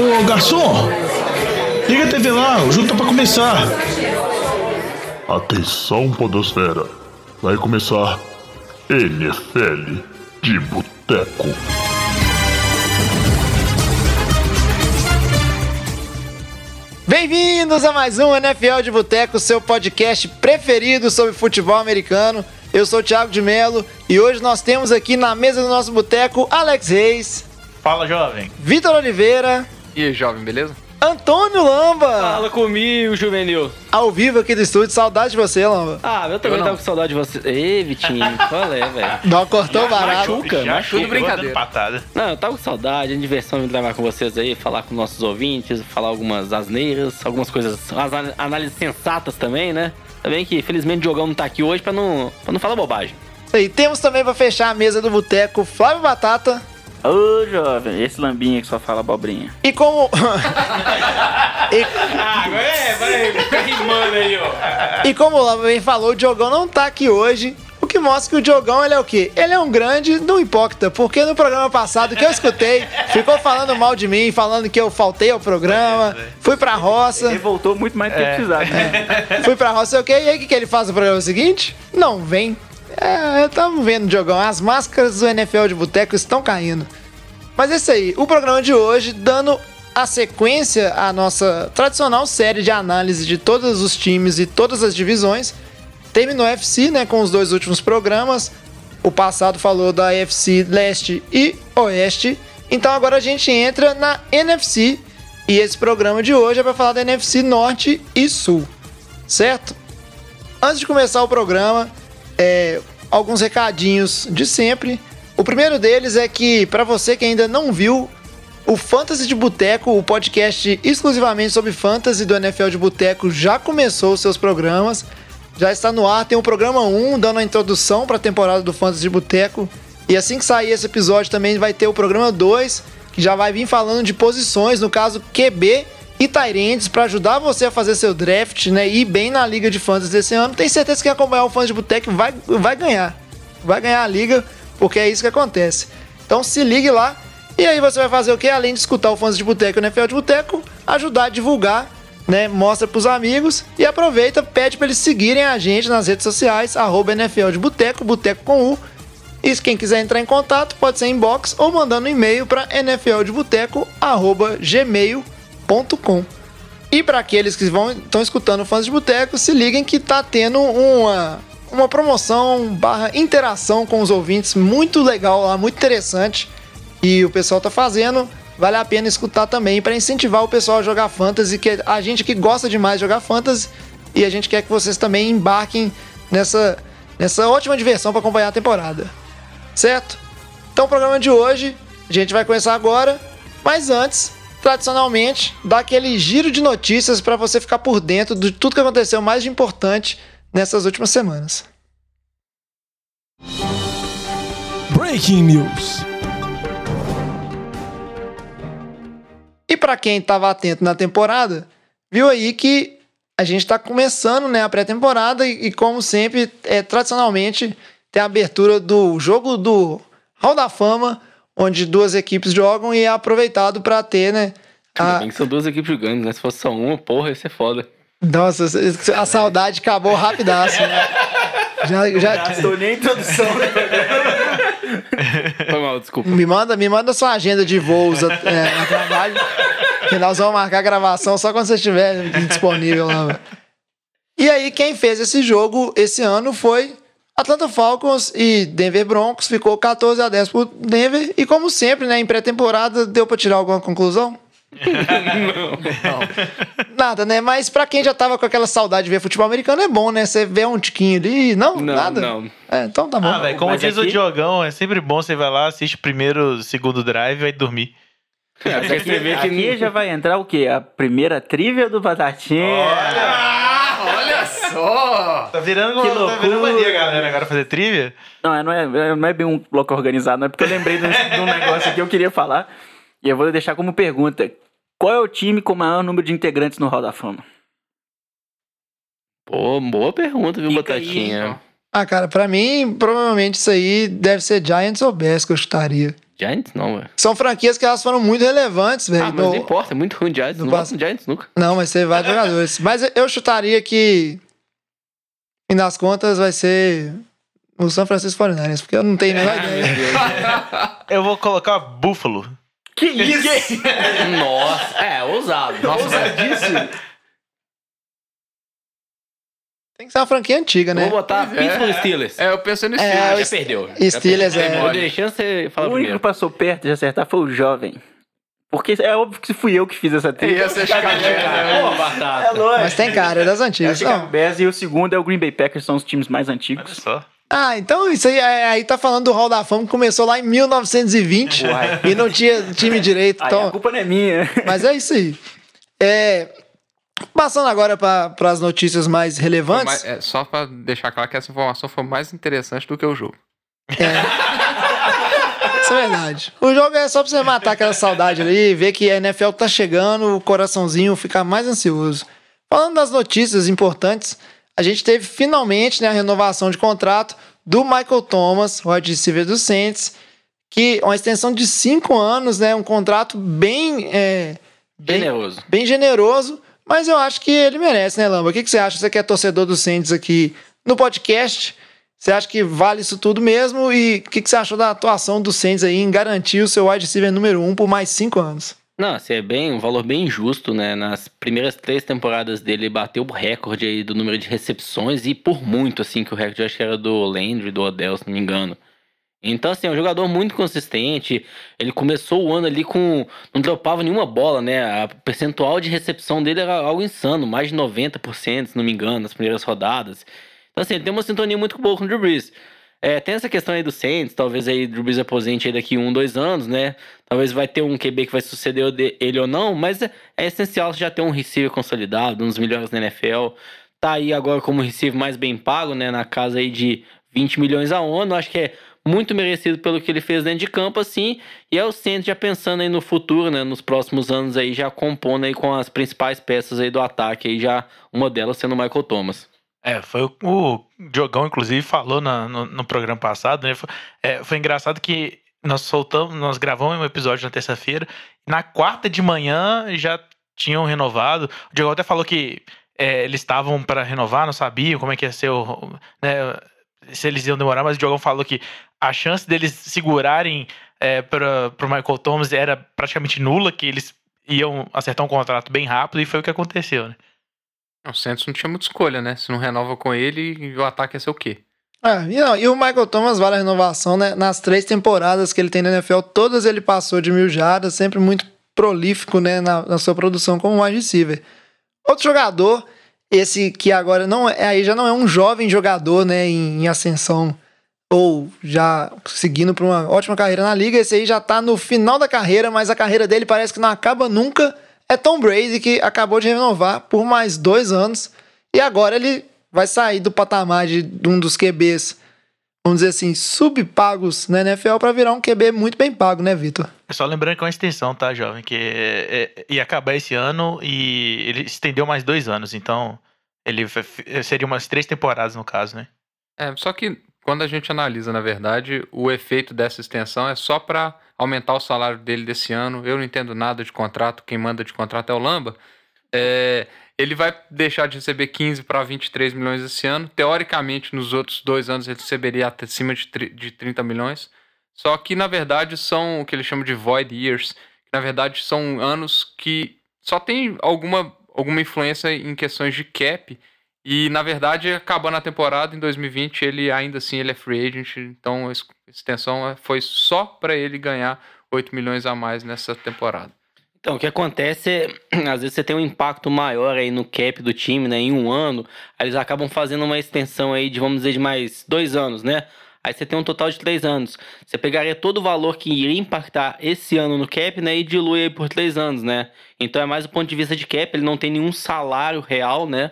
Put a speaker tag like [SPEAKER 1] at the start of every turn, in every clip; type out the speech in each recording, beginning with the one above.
[SPEAKER 1] Ô garçom, liga a TV lá, o jogo tá pra começar.
[SPEAKER 2] Atenção, Podosfera. Vai começar NFL de Boteco.
[SPEAKER 3] Bem-vindos a mais um NFL de Boteco, seu podcast preferido sobre futebol americano. Eu sou o Thiago de Melo e hoje nós temos aqui na mesa do nosso boteco Alex Reis,
[SPEAKER 4] Fala, jovem.
[SPEAKER 3] Vitor Oliveira,
[SPEAKER 5] E aí, jovem, beleza?
[SPEAKER 3] Antônio Lamba,
[SPEAKER 6] Fala comigo, juvenil.
[SPEAKER 3] ao vivo aqui do estúdio. Saudade de você, Lamba.
[SPEAKER 6] Ah, eu também
[SPEAKER 5] Eu
[SPEAKER 6] tava com saudade de você. Ei, Vitinho, qual é, velho?
[SPEAKER 3] Não cortou barato.
[SPEAKER 6] Machuca,
[SPEAKER 4] Já
[SPEAKER 6] machuca.
[SPEAKER 4] chegou
[SPEAKER 5] brincadeira.
[SPEAKER 4] patada.
[SPEAKER 6] Não, eu tava com saudade, é diversão de gravar com vocês aí, falar com nossos ouvintes, falar algumas asneiras, algumas coisas, as an- análises sensatas também, né? Também que, felizmente, o Diogão não tá aqui hoje pra não, pra não falar bobagem.
[SPEAKER 3] E temos também para fechar a mesa do boteco Flávio Batata.
[SPEAKER 7] Ô, jovem, esse lambinha que só fala abobrinha.
[SPEAKER 3] E como. e,
[SPEAKER 6] Ah, agora é, vai, fica rimando aí, ó.
[SPEAKER 3] e como o Lamba bem falou, o Diogão não tá aqui hoje. O que mostra que o Diogão, ele é o quê? Ele é um grande não hipócrita, porque no programa passado que eu escutei, ficou falando mal de mim, falando que eu faltei ao programa, fui pra roça,
[SPEAKER 7] Ele voltou muito mais do que precisava. né?
[SPEAKER 3] fui pra roça, sei o quê, e aí o que, que ele faz no programa seguinte? Não vem. É, estamos vendo, Diogão, as máscaras do NFL de Boteco estão caindo. Mas é isso aí, o programa de hoje, dando a sequência à nossa tradicional série de análise de todos os times e todas as divisões, terminou a FC, né, com os dois últimos programas. O passado falou da FC Leste e Oeste. Então agora a gente entra na NFC e esse programa de hoje é para falar da NFC Norte e Sul, certo? Antes de começar o programa, é, alguns recadinhos de sempre. O primeiro deles é que, para você que ainda não viu, o Fantasy de Boteco, o podcast exclusivamente sobre Fantasy do NFL de Boteco, já começou os seus programas. Já está no ar, tem o programa 1 dando a introdução para a temporada do Fantasy de Boteco. E assim que sair esse episódio também vai ter o programa 2, que já vai vir falando de posições, no caso QB e Tyrands, para ajudar você a fazer seu draft, né? E ir bem na liga de fantasy desse ano. Tenho certeza que quem acompanhar o Fantasy de Boteco vai, vai ganhar. Vai ganhar a liga, porque é isso que acontece. Então se ligue lá. E aí você vai fazer o que? Além de escutar o Fãs de Boteco e o NFL de Boteco, ajudar a divulgar, né? Mostra pros amigos e aproveita, pede para eles seguirem a gente nas redes sociais, arroba NFL de Boteco, Boteco com U. E quem quiser entrar em contato, pode ser inbox ou mandando um e-mail para nfldeboteco.gmail.com. E para aqueles que vão estão escutando Fãs de Boteco, se liguem que tá tendo uma, uma promoção barra interação com os ouvintes muito legal lá, muito interessante. E o pessoal tá fazendo. Vale a pena escutar também para incentivar o pessoal a jogar fantasy, que a gente que gosta demais de jogar fantasy e a gente quer que vocês também embarquem nessa nessa ótima diversão para acompanhar a temporada. Certo? Então o programa de hoje a gente vai começar agora, mas antes, tradicionalmente, dá aquele giro de notícias para você ficar por dentro de tudo que aconteceu mais de importante nessas últimas semanas.
[SPEAKER 1] Breaking News.
[SPEAKER 3] E para quem estava atento na temporada, viu aí que a gente está começando né, a pré-temporada e, e, como sempre, é, tradicionalmente, tem a abertura do jogo do Hall da Fama, onde duas equipes jogam e é aproveitado para ter, né?
[SPEAKER 6] Ainda
[SPEAKER 3] A...
[SPEAKER 6] bem que são duas equipes jogando, né? Se fosse só uma, porra, ia ser foda.
[SPEAKER 3] Nossa, a saudade acabou rapidaço. Né? Já, já...
[SPEAKER 7] Gastou nem a introdução.
[SPEAKER 6] Foi mal, desculpa.
[SPEAKER 3] Me manda, me manda sua agenda de voos é, no trabalho. Que nós vamos marcar a gravação só quando você estiver disponível lá. E aí, quem fez esse jogo esse ano foi Atlanta Falcons e Denver Broncos. Ficou 14 a 10 por Denver. E como sempre, né, em pré-temporada, deu pra tirar alguma conclusão? Nada, né? Mas pra quem já tava com aquela saudade de ver futebol americano, é bom, né? Você vê um tiquinho ali. Não,
[SPEAKER 6] Não,
[SPEAKER 3] nada.
[SPEAKER 6] não.
[SPEAKER 3] É, então tá bom.
[SPEAKER 4] Ah, velho, como
[SPEAKER 7] Mas
[SPEAKER 4] diz o
[SPEAKER 7] aqui-
[SPEAKER 4] Diogão, é sempre bom você vai lá, assiste o primeiro, segundo drive e vai dormir.
[SPEAKER 6] É,
[SPEAKER 7] Aqui, aqui já vai entrar o quê? A primeira trivia do Batatinha.
[SPEAKER 5] Olha só!
[SPEAKER 4] Tá virando,
[SPEAKER 7] Que
[SPEAKER 4] tá
[SPEAKER 7] loucura.
[SPEAKER 4] virando mania, galera, agora fazer trivia?
[SPEAKER 7] Não, é- não é, não é bem um bloco organizado, não é porque eu lembrei de um, negócio que eu queria falar. E eu vou deixar como pergunta: qual é o time com o maior número de integrantes no Hall da Fama?
[SPEAKER 6] Pô, boa pergunta, viu,
[SPEAKER 7] Fica
[SPEAKER 6] Batatinha?
[SPEAKER 7] então.
[SPEAKER 3] Ah, cara, pra mim, provavelmente isso aí deve ser Giants ou Bears que eu chutaria.
[SPEAKER 6] Giants não, velho.
[SPEAKER 3] São franquias que elas foram muito relevantes, velho.
[SPEAKER 6] Ah, mas
[SPEAKER 3] no-
[SPEAKER 6] não importa, é muito ruim Giants. Não
[SPEAKER 3] pass-
[SPEAKER 6] gosto do Giants nunca.
[SPEAKER 3] Não, vai ser vários jogadores. Mas eu chutaria que, fim das contas, vai ser o São Francisco 49ers, porque eu não tenho a menor ideia.
[SPEAKER 4] Eu vou colocar Buffalo.
[SPEAKER 7] Que isso?
[SPEAKER 6] Nossa, é, ousado.
[SPEAKER 5] Nossa,
[SPEAKER 3] Tem que ser uma franquia antiga, né?
[SPEAKER 6] Vou botar
[SPEAKER 5] é.
[SPEAKER 6] Pittsburgh Steelers.
[SPEAKER 5] É, eu pensei no
[SPEAKER 3] É,
[SPEAKER 5] Steelers.
[SPEAKER 3] o
[SPEAKER 6] Já perdeu.
[SPEAKER 3] Steelers
[SPEAKER 6] Já
[SPEAKER 3] é-.
[SPEAKER 6] Eu dei chance de falar
[SPEAKER 7] O único que passou perto de acertar foi o jovem. Porque é óbvio que fui eu que fiz essa trilha.
[SPEAKER 5] Ia ser escadinha,
[SPEAKER 6] Pô, batata.
[SPEAKER 7] É lógico.
[SPEAKER 3] Mas tem cara, é das
[SPEAKER 7] É o
[SPEAKER 3] antigas. Não.
[SPEAKER 7] Bears e o segundo é o Green Bay Packers, são os times mais
[SPEAKER 4] Olha
[SPEAKER 7] antigos.
[SPEAKER 4] só.
[SPEAKER 3] Ah, então isso aí, é- aí tá falando do Hall da Fama que começou lá em 1920
[SPEAKER 7] Uai.
[SPEAKER 3] e não tinha time direito.
[SPEAKER 7] Aí
[SPEAKER 3] Então,
[SPEAKER 7] a culpa não é minha.
[SPEAKER 3] Mas é isso aí. É, passando agora para as notícias mais relevantes.
[SPEAKER 5] Mas, é, só pra deixar claro que essa informação foi mais interessante do que o jogo.
[SPEAKER 3] Isso é verdade. O jogo é só pra você matar aquela saudade ali, ver que a NFL tá chegando, o coraçãozinho fica mais ansioso. Falando das notícias importantes, a gente teve finalmente né, a renovação de contrato do Michael Thomas, o wide receiver do Saints, que uma extensão de cinco anos, né, um contrato bem, é, bem,
[SPEAKER 6] Generoso.
[SPEAKER 3] bem generoso, mas eu acho que ele merece, né, Lamba? O que, que você acha? Você que é torcedor do Saints aqui no podcast, você acha que vale isso tudo mesmo? E o que, que você achou da atuação do Saints aí em garantir o seu wide receiver número um por mais cinco anos?
[SPEAKER 6] Não, assim, é bem, um valor bem injusto, né? Nas primeiras três temporadas dele, ele bateu o recorde aí do número de recepções e por muito, assim, que o recorde acho que era do Landry, do Odell, se não me engano. Então, assim, é um jogador muito consistente. Ele começou o ano ali com. Não dropava nenhuma bola, né? A percentual de recepção dele era algo insano, mais de 90%, se não me engano, nas primeiras rodadas. Então, assim, ele tem uma sintonia muito boa com o Drew Brees. É, tem essa questão aí do Saints, talvez aí o Drew Brees aposente aí daqui um, dois anos, né? Talvez vai ter um QB que vai suceder ele ou não, mas é, é essencial já ter um receiver consolidado, um dos melhores da NFL. Tá aí agora como receiver mais bem pago, né? Na casa aí de 20 milhões a ano. Acho que é muito merecido pelo que ele fez dentro de campo, assim. E é o Saints já pensando aí no futuro, né? Nos próximos anos aí, já compondo aí com as principais peças aí do ataque aí, já uma delas sendo o Michael Thomas.
[SPEAKER 4] É, foi o, o Diogão, inclusive, falou na- no, no programa passado, né? Foi, é, foi engraçado que nós soltamos, nós gravamos um episódio na terça-feira, na quarta de manhã já tinham renovado. O Diogão até falou que é, eles estavam para renovar, não sabiam como é que ia ser o. Né, se eles iam demorar, mas o Diogão falou que a chance deles segurarem é, para o Michael Thomas era praticamente nula, que eles iam acertar um contrato bem rápido, e foi o que aconteceu, né?
[SPEAKER 5] O Santos não tinha muita escolha, né? Se não renova com ele, o ataque ia ser o quê?
[SPEAKER 3] Ah, e, não, e o Michael Thomas vale a renovação, né? Nas três temporadas que ele tem na NFL, todas ele passou de mil jardas, sempre muito prolífico, né? Na, na sua produção como wide receiver. Outro jogador, esse que agora não é, aí já não é um jovem jogador, né? Em, em ascensão ou já seguindo para uma ótima carreira na liga. Esse aí já tá no final da carreira, mas a carreira dele parece que não acaba nunca. É Tom Brady que acabou de renovar por mais dois anos e agora ele vai sair do patamar de, de um dos QBs, vamos dizer assim, subpagos na NFL para virar um QB muito bem pago, né, Vitor?
[SPEAKER 4] Só lembrando que é uma extensão, tá, jovem? Que é, é, ia acabar esse ano e ele estendeu mais dois anos. Então, ele seria umas três temporadas, no caso, né?
[SPEAKER 5] É, só que quando a gente analisa, na verdade, o efeito dessa extensão é só para aumentar o salário dele desse ano. Eu não entendo nada de contrato, quem manda de contrato é o Lamba. É, ele vai deixar de receber 15 para 23 milhões esse ano. Teoricamente, nos outros dois anos, ele receberia acima de, de 30 milhões. Só que, na verdade, são o que eles chamam de void years. Que, na verdade, são anos que só tem alguma, alguma influência em questões de cap. E, na verdade, acabando a temporada, em 2020, ele ainda assim ele é free agent. Então, a ex- extensão é- foi só para ele ganhar 8 milhões a mais nessa temporada.
[SPEAKER 6] Então, o que acontece é, às vezes você tem um impacto maior aí no cap do time, né, em um ano, aí eles acabam fazendo uma extensão aí de, vamos dizer, de mais dois anos, né? Aí você tem um total de três anos. Você pegaria todo o valor que iria impactar esse ano no cap, né, e dilui aí por três anos, né? Então é mais do ponto de vista de cap, ele não tem nenhum salário real, né?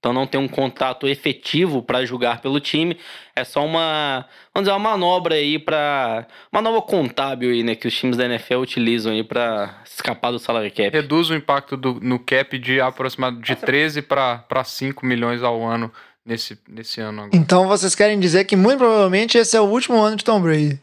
[SPEAKER 6] Então não tem um contrato efetivo para julgar pelo time. É só uma, vamos dizer, uma manobra aí para uma nova contábil aí, né, que os times da NFL utilizam aí para escapar do salário cap.
[SPEAKER 5] Reduz o impacto do- no cap de aproximadamente de 13 para 5 milhões ao ano nesse, nesse ano agora.
[SPEAKER 3] Então vocês querem dizer que muito provavelmente esse é o último ano de Tom Brady.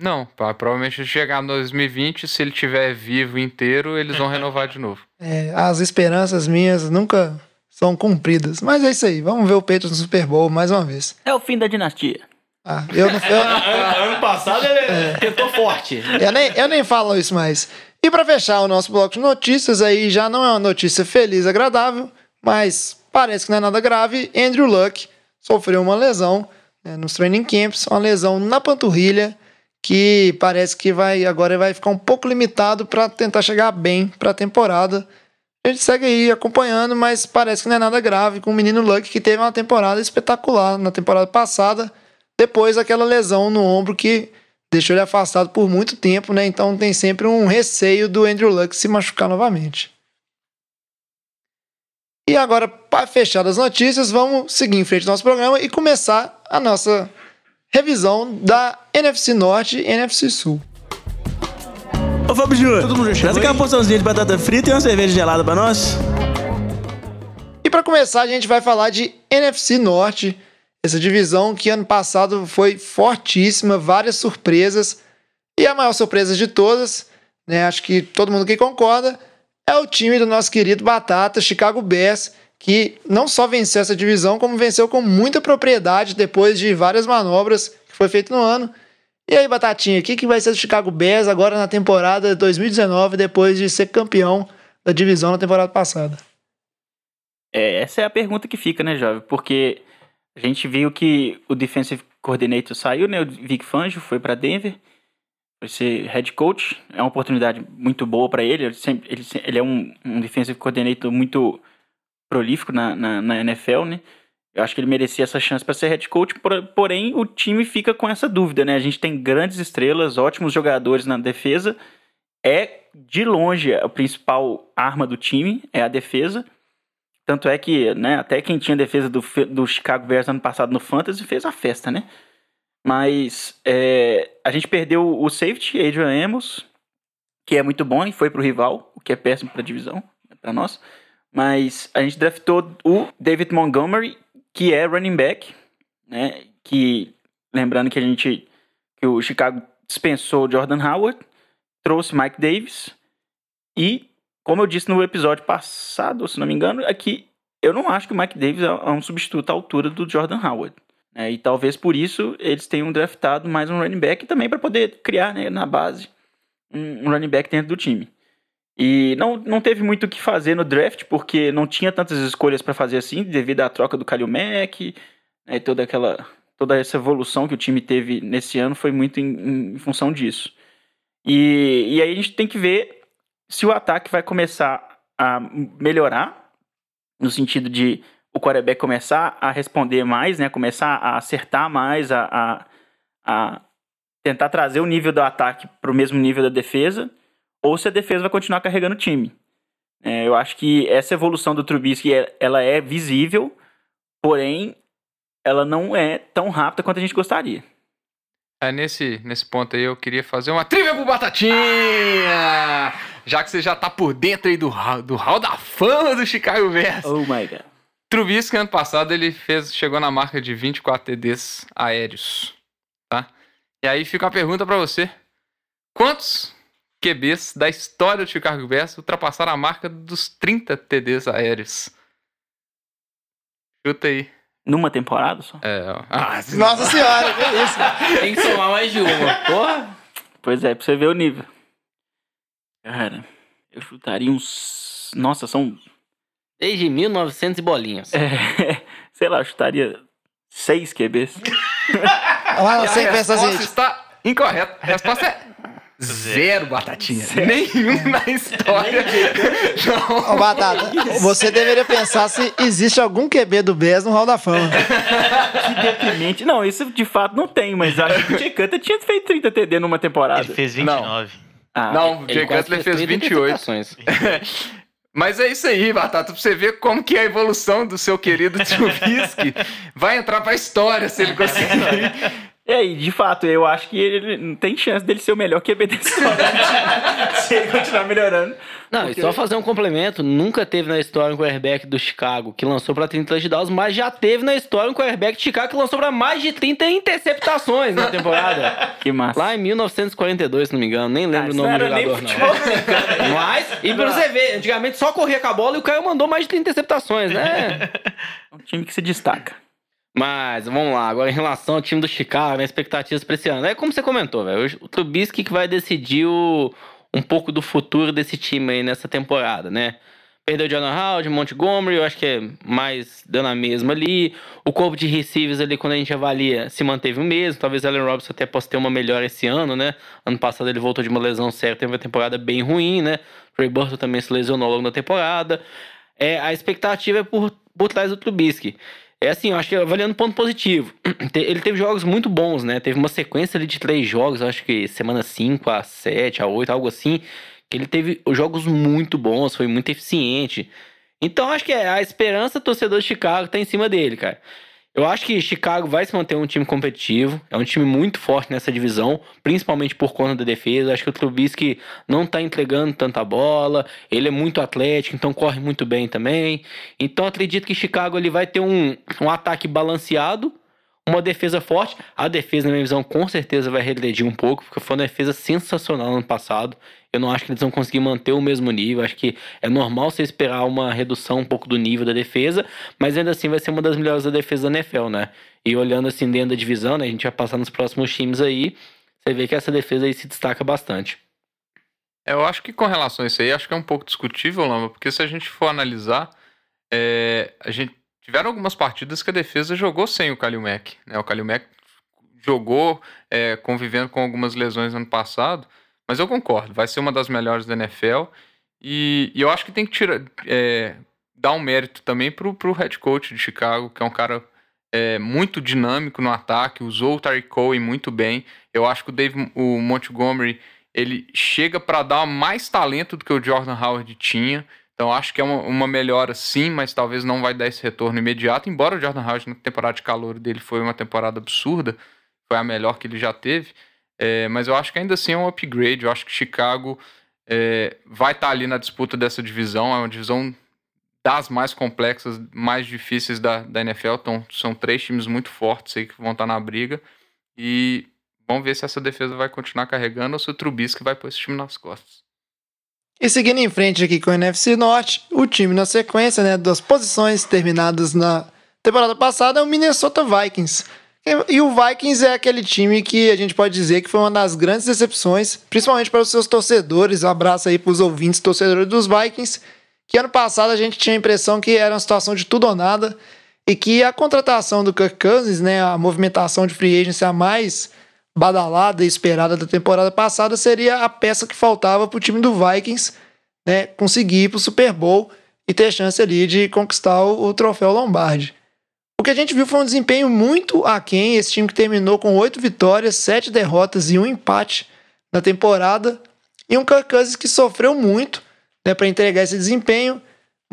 [SPEAKER 5] Não, pá, provavelmente chegar no 2020, se ele tiver vivo inteiro, eles vão renovar de novo.
[SPEAKER 3] É, as esperanças minhas nunca são cumpridas. Mas é isso aí. Vamos ver o Patriots no Super Bowl mais uma vez.
[SPEAKER 7] É o fim da dinastia.
[SPEAKER 3] Ah, eu, não, eu,
[SPEAKER 6] Ano passado ele tentou forte.
[SPEAKER 3] eu nem, eu nem falo isso mais. E pra fechar o nosso bloco de notícias, aí já não é uma notícia feliz, agradável, mas parece que não é nada grave. Andrew Luck sofreu uma lesão né, nos training camps, uma lesão na panturrilha, que parece que vai agora vai ficar um pouco limitado para tentar chegar bem para a temporada. A gente segue aí acompanhando, mas parece que não é nada grave com o menino Luck que teve uma temporada espetacular na temporada passada, depois daquela lesão no ombro que deixou ele afastado por muito tempo, né? Então tem sempre um receio do Andrew Luck se machucar novamente. E agora, para fechar as notícias, vamos seguir em frente ao nosso programa e começar a nossa revisão da NFC Norte e NFC Sul.
[SPEAKER 8] Ô Fábio Júnior, traz aqui uma porçãozinha de batata frita e uma cerveja gelada pra nós.
[SPEAKER 3] E para começar, a gente vai falar de NFC Norte, essa divisão que ano passado foi fortíssima, várias surpresas. E a maior surpresa de todas, né, acho que todo mundo que concorda, é o time do nosso querido Batata, Chicago Bears, que não só venceu essa divisão, como venceu com muita propriedade depois de várias manobras que foi feito no ano. E aí, Batatinha, o que, que vai ser do Chicago Bears agora na temporada 2019, depois de ser campeão da divisão na temporada passada?
[SPEAKER 7] É, essa é a pergunta que fica, né, Jovem? Porque a gente viu que o defensive coordinator saiu, né? O Vic Fangio foi para Denver, foi ser head coach. É uma oportunidade muito boa para ele. Ele, sempre, ele, ele é um, um defensive coordinator muito prolífico na, na, na NFL, né? Eu acho que ele merecia essa chance para ser head coach, por- porém o time fica com essa dúvida, né? A gente tem grandes estrelas, ótimos jogadores na defesa. É de longe a principal arma do time, é a defesa. Tanto é que, né, até quem tinha defesa do, do Chicago Bears ano passado no Fantasy fez a festa, né? Mas é, a gente perdeu o safety, Adrian Amos, que é muito bom e foi pro rival, o que é péssimo pra divisão, pra nós. Mas a gente draftou o David Montgomery, que é running back, né? Que, lembrando que a gente, que o Chicago dispensou Jordan Howard, trouxe Mike Davis e como eu disse no episódio passado, se não me engano, é eu não acho que o Mike Davis é é um substituto à altura do Jordan Howard. né? e talvez por isso eles tenham draftado mais um running back também para poder criar né, na base um running back dentro do time. E não, não teve muito o que fazer no draft, porque não tinha tantas escolhas para fazer assim, devido à troca do Kalil Mack, né, toda aquela toda essa evolução que o time teve nesse ano foi muito em, em função disso. E, e aí a gente tem que ver se o ataque vai começar a melhorar, no sentido de o quarterback começar a responder mais, né? Começar a acertar mais, a, a, a tentar trazer o nível do ataque para o mesmo nível da defesa, ou se a defesa vai continuar carregando o time. É, eu acho que essa evolução do Trubisky, é- ela é visível, porém, ela não é tão rápida quanto a gente gostaria.
[SPEAKER 5] É, nesse, nesse ponto aí eu queria fazer uma trivia pro Batatinha! Já que você já tá por dentro aí do, hall- do hall da fama do Chicago Bears.
[SPEAKER 7] Oh my god.
[SPEAKER 5] Trubisky, ano passado, ele fez, chegou na marca de 24 TDs aéreos, tá? E aí fica uma pergunta pra você. Quantos QBs da história do Chicago Bears ultrapassaram a marca dos 30 TDs aéreos? Chuta aí.
[SPEAKER 7] Numa temporada só?
[SPEAKER 5] É, ó. Ah,
[SPEAKER 3] Nossa senhora, que isso?
[SPEAKER 6] Tem que somar mais de uma. Porra.
[SPEAKER 7] Pois é, pra você ver o nível. Cara, eu chutaria uns. Nossa, são.
[SPEAKER 6] Desde 1900 e bolinhas.
[SPEAKER 7] é, sei lá, eu chutaria seis QBs.
[SPEAKER 3] Olha,
[SPEAKER 5] E
[SPEAKER 3] você
[SPEAKER 5] a
[SPEAKER 3] pensa
[SPEAKER 5] resposta
[SPEAKER 3] assim,
[SPEAKER 5] está incorreta. A resposta é zero, Batatinha. Nenhum na história.
[SPEAKER 3] Ô, Batata, você deveria pensar se existe algum QB do Bears no Hall da Fama.
[SPEAKER 7] Que deprimente. Não, isso de fato não tem, mas acho que o Jay Cutter tinha feito 30 TD numa temporada.
[SPEAKER 4] Ele fez 29.
[SPEAKER 7] Ah,
[SPEAKER 5] Não, o Jay Cutler fez
[SPEAKER 6] 30
[SPEAKER 5] 28.
[SPEAKER 6] interceptações.
[SPEAKER 5] Mas é isso aí, Batata, pra você ver como que é a evolução do seu querido Trubisky vai entrar pra história se ele conseguir.
[SPEAKER 7] E aí, de fato, eu acho que ele não tem chance dele ser o melhor QB desse Se ele continuar melhorando.
[SPEAKER 6] Não,
[SPEAKER 7] Porque-
[SPEAKER 6] e só fazer um complemento, nunca teve na história um quarterback do Chicago que lançou pra 30 touchdowns, mas já teve na história um quarterback de Chicago que lançou pra mais de 30 interceptações na temporada.
[SPEAKER 7] Que massa.
[SPEAKER 6] Lá em 1942, se não me engano, nem lembro
[SPEAKER 7] Ah,
[SPEAKER 6] o nome do jogador,
[SPEAKER 7] futebol
[SPEAKER 6] não. Mas, e pra você ver, antigamente só corria com a bola e o Caio mandou mais de 30 interceptações, né?
[SPEAKER 7] É um time que se destaca.
[SPEAKER 6] Mas, vamos lá, agora em relação ao time do Chicago, né, expectativas pra esse ano. É como você comentou, velho, o Trubisky que vai decidir o- um pouco do futuro desse time aí nessa temporada, né? Perdeu o John Howard, Montgomery, eu acho que é mais dando a mesma ali. O corpo de receivers ali, quando a gente avalia, se manteve o mesmo. Talvez Allen Robinson até possa ter uma melhora esse ano, né? Ano passado ele voltou de uma lesão séria, teve uma temporada bem ruim, né? Trey Burton também se lesionou ao longo da temporada. É, a expectativa é por, por trás do Trubisky. É assim, eu acho que avaliando ponto positivo. Ele teve jogos muito bons, né? Teve uma sequência ali de três jogos, acho que semana 5 a 7, a 8, algo assim. Que ele teve jogos muito bons, foi muito eficiente. Então acho que é, a esperança do torcedor de Chicago tá em cima dele, cara. Eu acho que Chicago vai se manter um time competitivo, é um time muito forte nessa divisão, principalmente por conta da defesa. Acho que o Trubisky não tá entregando tanta bola, ele é muito atlético, então corre muito bem também. Então acredito que Chicago ele vai ter um, um ataque balanceado, uma defesa forte. A defesa, na minha visão, com certeza vai regredir um pouco, porque foi uma defesa sensacional no ano passado. Eu não acho que eles vão conseguir manter o mesmo nível. Acho que é normal você esperar uma redução um pouco do nível da defesa, mas ainda assim vai ser uma das melhores da defesa da NFL, né? E olhando assim dentro da divisão, né? A gente vai passar nos próximos times aí. Você vê que essa defesa aí se destaca bastante.
[SPEAKER 5] É, Eu acho que com relação a isso aí, acho que é um pouco discutível, Lamba, porque se a gente for analisar, é, a gente tiveram algumas partidas que a defesa jogou sem o Kalil Mack. Né? O Kalil Mack jogou é, convivendo com algumas lesões ano passado, mas eu concordo, vai ser uma das melhores da NFL. E, e eu acho que tem que tirar, é, dar um mérito também pro, pro head coach de Chicago, que é um cara é, muito dinâmico no ataque, usou o Tariq Cohen muito bem. Eu acho que o Dave o Montgomery ele chega para dar mais talento do que o Jordan Howard tinha. Então acho que é uma, uma melhora sim, mas talvez não vai dar esse retorno imediato. Embora o Jordan Howard na temporada de calor dele foi uma temporada absurda, foi a melhor que ele já teve. É, mas eu acho que ainda assim é um upgrade. Eu acho que Chicago é, vai estar ali na disputa dessa divisão. É uma divisão das mais complexas, mais difíceis da, da NFL. Então, são três times muito fortes aí que vão estar na briga. E vamos ver se essa defesa vai continuar carregando ou se o Trubisky vai pôr esse time nas costas.
[SPEAKER 3] E seguindo em frente aqui com o NFC Norte, o time na sequência né, das posições terminadas na temporada passada é o Minnesota Vikings. E, o Vikings é aquele time que a gente pode dizer que foi uma das grandes decepções, principalmente para os seus torcedores. Um abraço aí para os ouvintes torcedores dos Vikings, que ano passado a gente tinha a impressão que era uma situação de tudo ou nada e que a contratação do Kirk Cousins, né, a movimentação de free agency a mais badalada e esperada da temporada passada seria a peça que faltava para o time do Vikings né, conseguir ir para o Super Bowl e ter chance ali de conquistar o, o troféu Lombardi. O que a gente viu foi um desempenho muito aquém, esse time que terminou com oito vitórias, sete derrotas e um empate na temporada, e um Kirk Cousins que sofreu muito né, para entregar esse desempenho,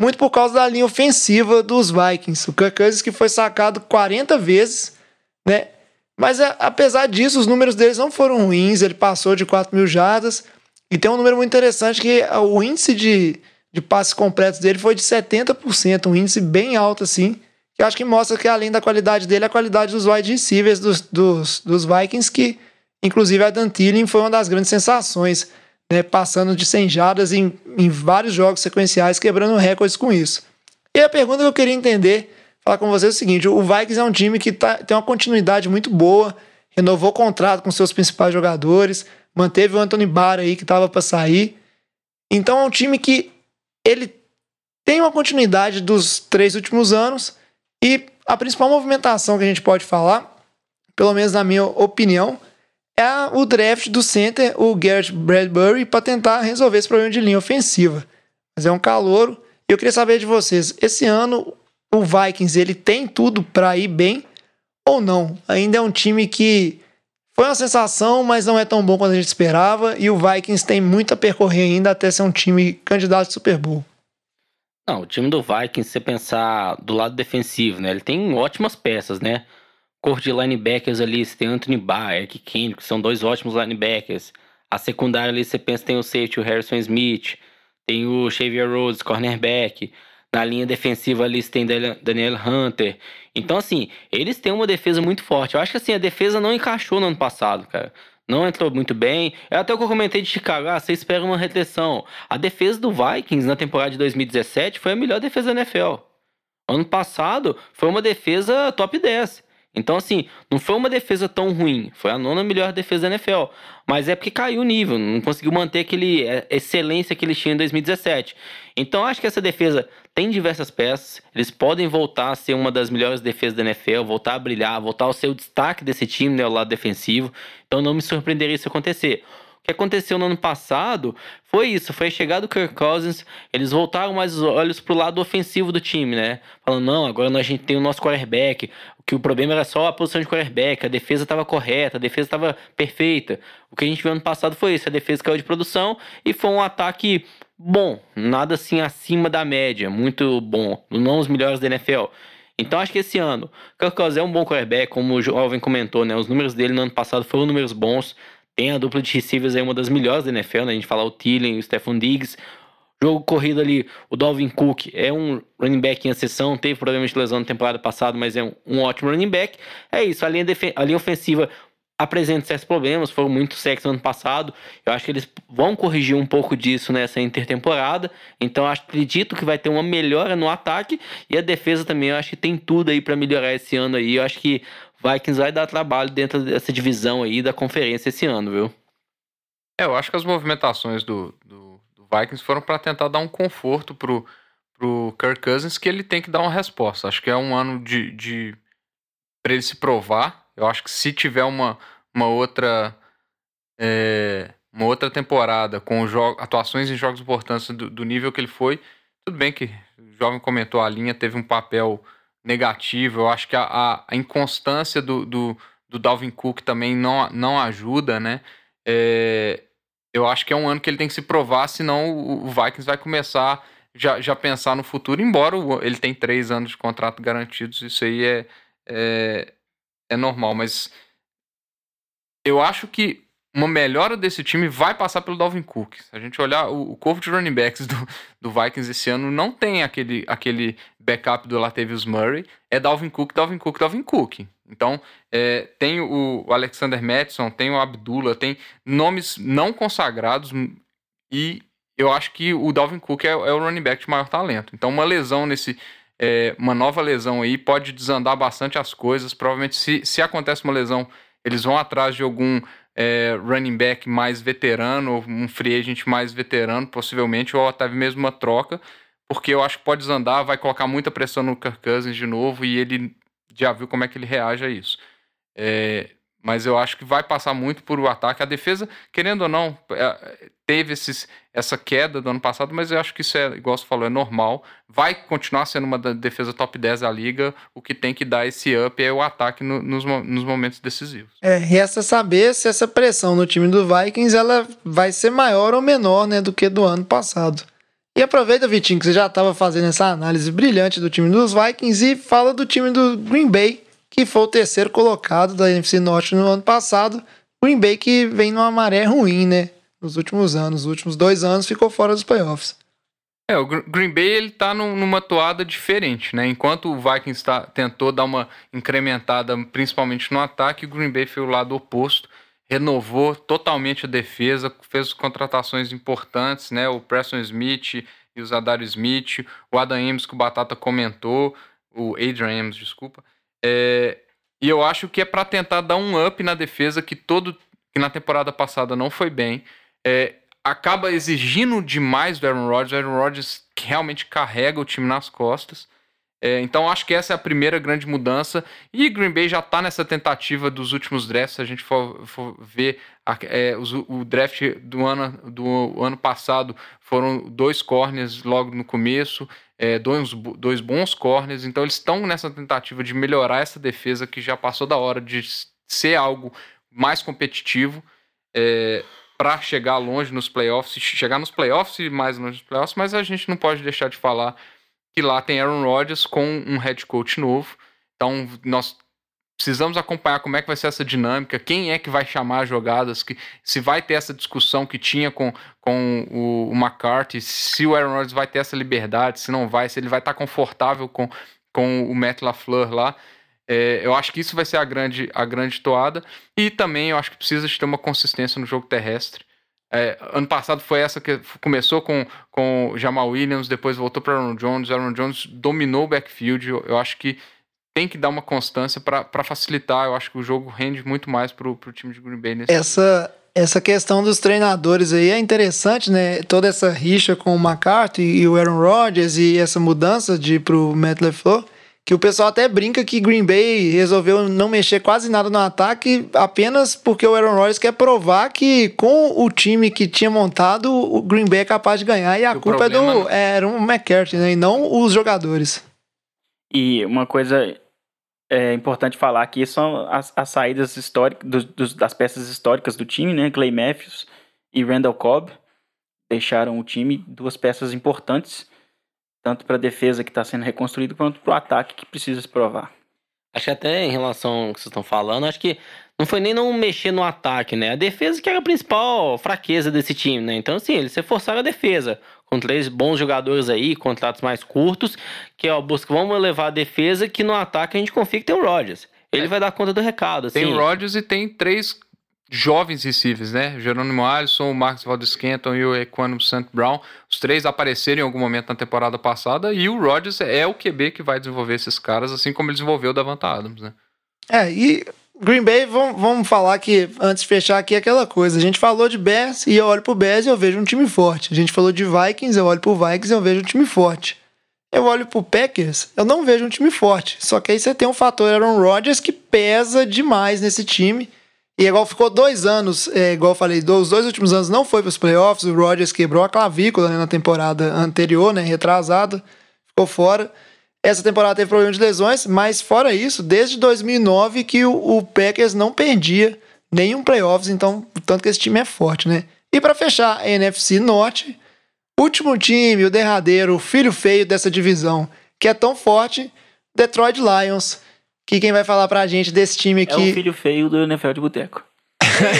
[SPEAKER 3] muito por causa da linha ofensiva dos Vikings. O Kirk Cousins que foi sacado 40 vezes, né, mas a- apesar disso, os números deles não foram ruins. Ele passou de 4 mil jardas. E tem um número muito interessante que é o índice de, de passes completos dele foi de 70%, um índice bem alto assim. Que acho que mostra que além da qualidade dele, a qualidade dos wide receivers dos, dos, dos Vikings, que inclusive a Dan foi uma das grandes sensações, né, passando de 100 jardas em, em vários jogos sequenciais, quebrando recordes com isso. E a pergunta que eu queria entender falar com vocês o seguinte: o Vikings é um time que tá, tem uma continuidade muito boa, renovou o contrato com seus principais jogadores, manteve o Anthony Barr aí que estava para sair. Então é um time que ele tem uma continuidade dos três últimos anos e a principal movimentação que a gente pode falar, pelo menos na minha opinião, é o draft do center, o Garrett Bradbury, para tentar resolver esse problema de linha ofensiva. Mas é um calouro. Eu queria saber de vocês, esse ano o Vikings ele tem tudo para ir bem ou não? Ainda é um time que foi uma sensação, mas não é tão bom quanto a gente esperava e o Vikings tem muito a percorrer ainda até ser um time candidato ao Super Bowl.
[SPEAKER 6] Não, o time do Vikings, se você pensar do lado defensivo, né? Ele tem ótimas peças, né? corpo de linebackers ali, você tem Anthony Barr, Eric Kendrick, são dois ótimos linebackers. A secundária ali, você pensa, tem o safety, o Harrison Smith, tem o Xavier Rhodes, cornerback. Na linha defensiva ali, você tem Daniel Hunter. Então, assim, eles têm uma defesa muito forte. Eu acho que, assim, a defesa não encaixou no ano passado, cara não entrou muito bem. É até o que eu comentei de Chicago, ah, você espera uma retenção. A defesa do Vikings na temporada de 2017 foi a melhor defesa da NFL. Ano passado foi uma defesa top 10. Então, assim, não foi uma defesa tão ruim. Foi a nona melhor defesa da NFL. Mas é porque caiu o nível, não conseguiu manter aquele é, excelência que eles tinham em 2017. Então, acho que essa defesa tem diversas peças. Eles podem voltar a ser uma das melhores defesas da NFL, voltar a brilhar, voltar a ser o destaque desse time, né, o lado defensivo. Então, não me surpreenderia isso acontecer que aconteceu no ano passado foi isso, foi a chegada do Kirk Cousins, eles voltaram mais os olhos pro lado ofensivo do time, né? Falando, não, agora a gente tem o nosso quarterback, que o problema era só a posição de quarterback, a defesa estava correta, a defesa estava perfeita. O que a gente viu ano passado foi isso, a defesa caiu de produção e foi um ataque bom, nada assim acima da média, muito bom, não os melhores da NFL. Então acho que esse ano, Kirk Cousins é um bom quarterback, como o jovem comentou, né? Os números dele no ano passado foram números bons. Tem a dupla de receivers aí, uma das melhores da NFL, né? A gente fala o Thielen o Stephon Diggs. Jogo corrido ali, o Dalvin Cook é um running back em exceção, teve problemas de lesão na temporada passada, mas é um, um ótimo running back. É isso, a linha, a linha ofensiva apresenta certos problemas, foram muito sexy no ano passado. Eu acho que eles vão corrigir um pouco disso nessa intertemporada. Então acredito que vai ter uma melhora no ataque e a defesa também. Eu acho que tem tudo aí para melhorar esse ano aí. Eu acho que Vikings vai dar trabalho dentro dessa divisão aí da conferência esse ano, viu?
[SPEAKER 5] É, eu acho que as movimentações do, do, do Vikings foram para tentar dar um conforto pro, pro Kirk Cousins que ele tem que dar uma resposta. Acho que é um ano de, de para ele se provar. Eu acho que se tiver uma, uma outra é, uma outra temporada com atuações em jogos importantes do, do nível que ele foi, tudo bem que o jovem comentou a linha teve um papel negativo. Eu acho que a, a, inconstância do, do, do, Dalvin Cook também não, não ajuda, né? É, eu acho que é um ano que ele tem que se provar, senão o, o Vikings vai começar já, já pensar no futuro, embora ele tem três anos de contrato garantidos, isso aí é, é, é normal, mas eu acho que uma melhora desse time vai passar pelo Dalvin Cook. Se a gente olhar o, o corpo de running backs do, do Vikings esse ano, não tem aquele, aquele backup do Latavius Murray. É Dalvin Cook, Dalvin Cook, Dalvin Cook. Então, é, tem o, Alexander Madison, tem o Abdullah, tem nomes não consagrados e eu acho que o Dalvin Cook é, é o running back de maior talento. Então, uma lesão nesse... É, uma nova lesão aí pode desandar bastante as coisas. Provavelmente, se, se acontece uma lesão, eles vão atrás de algum é, running back mais veterano, um free agent mais veterano, possivelmente, ou até mesmo uma troca, porque eu acho que pode desandar, vai colocar muita pressão no Kirk Cousins de novo e ele já viu como é que ele reage a isso. É, mas eu acho que vai passar muito por o ataque. A defesa, querendo ou não, é, teve esses, essa queda do ano passado, mas eu acho que isso é, igual você falou, é normal. Vai continuar sendo uma defesa top 10 da liga. O que tem que dar esse up é o ataque no, nos, nos momentos decisivos.
[SPEAKER 3] É, resta saber se essa pressão no time do Vikings ela vai ser maior ou menor né, do que do ano passado. E aproveita, Vitinho, que você já estava fazendo essa análise brilhante do time dos Vikings e fala do time do Green Bay que foi o terceiro colocado da NFC Norte no ano passado. Green Bay que vem numa maré ruim, né? Nos últimos anos, nos últimos dois anos ficou fora dos playoffs.
[SPEAKER 5] É, o Green Bay ele tá numa toada diferente, né? Enquanto o Vikings tá, tentou dar uma incrementada, principalmente no ataque, o Green Bay foi o lado oposto, renovou totalmente a defesa, fez contratações importantes, né? O Preston Smith e o Zadar Smith, o Adam Ames que o Batata comentou, o Adrian Ames, desculpa. É, e eu acho que é para tentar dar um up na defesa que todo que na temporada passada não foi bem. É, acaba exigindo demais do Aaron Rodgers. O Aaron Rodgers realmente carrega o time nas costas. É, então acho que essa é a primeira grande mudança. E Green Bay já está nessa tentativa dos últimos drafts. Se a gente for, for ver a, é, os, o draft do ano, do ano passado, foram dois corners logo no começo é, dois, dois bons corners, então eles estão nessa tentativa de melhorar essa defesa que já passou da hora de ser algo mais competitivo é, para chegar longe nos playoffs, chegar nos playoffs e mais longe nos playoffs, mas a gente não pode deixar de falar que lá tem Aaron Rodgers com um head coach novo, então nós Precisamos acompanhar como é que vai ser essa dinâmica, quem é que vai chamar as jogadas, que, se vai ter essa discussão que tinha com, com o, o McCarthy, se o Aaron Rodgers vai ter essa liberdade, se não vai, se ele vai estar confortável com, com o Matt LaFleur lá. É, eu acho que isso vai ser a grande, a grande toada. E também eu acho que precisa de ter uma consistência no jogo terrestre. É, ano passado foi essa que começou com, com Jamal Williams, depois voltou para Aaron Jones. Aaron Jones dominou o backfield. Eu, eu acho que tem que dar uma constância para facilitar. Eu acho que o jogo rende muito mais para o time de Green Bay nesse
[SPEAKER 3] Essa, essa questão dos treinadores aí é interessante, né? Toda essa rixa com o McCarthy e o Aaron Rodgers e essa mudança de pro Matt LaFleur que o pessoal até brinca que Green Bay resolveu não mexer quase nada no ataque apenas porque o Aaron Rodgers quer provar que com o time que tinha montado, o Green Bay é capaz de ganhar e a
[SPEAKER 5] O
[SPEAKER 3] culpa é do
[SPEAKER 5] problema-
[SPEAKER 3] Aaron McCarthy, né? E não os jogadores.
[SPEAKER 7] E uma coisa é importante falar aqui são as, as saídas históricas dos- dos- das peças históricas do time, né? Clay Matthews e Randall Cobb deixaram o time duas peças importantes, tanto para a defesa que está sendo reconstruída quanto para o ataque que precisa se provar.
[SPEAKER 6] Acho que até em relação ao que vocês estão falando, acho que não foi nem não mexer no ataque, né? A defesa que era a principal fraqueza desse time, né? Então, assim, eles se forçaram a defesa. Com três bons jogadores aí, contratos mais curtos, que ó, busca, vamos levar a defesa, que no ataque a gente confia que tem o Rodgers. Ele vai dar conta do recado, assim.
[SPEAKER 5] Tem o Rodgers e tem três jovens receivers, né? Jerônimo Alisson, o Marcos Valdez Kenton e o Equanimo St. Brown. Os três apareceram em algum momento na temporada passada e o Rodgers é o QB que vai desenvolver esses caras, assim como ele desenvolveu o Davanta Adams, né?
[SPEAKER 3] É, e Green Bay, vamos, vamos falar que, antes de fechar aqui, aquela coisa. A gente falou de Bears e eu olho pro Bears e eu vejo um time forte. A gente falou de Vikings, eu olho pro Vikings e eu vejo um time forte. Eu olho pro Packers, eu não vejo um time forte. Só que aí você tem um fator Aaron Rodgers que pesa demais nesse time. E igual ficou dois anos, é, igual eu falei, os dois últimos anos não foi pros playoffs. O Rodgers quebrou a clavícula né, na temporada anterior, né, retrasada, ficou fora. Essa temporada teve problema de lesões, mas fora isso, desde 2009 que o, o Packers não perdia nenhum playoffs, então tanto que esse time é forte, né? E para fechar a NFC Norte, último time, o derradeiro, o filho feio dessa divisão, que é tão forte, Detroit Lions. Que quem vai falar pra gente desse time
[SPEAKER 7] É
[SPEAKER 3] aqui.
[SPEAKER 7] o filho feio do NFL de Boteco.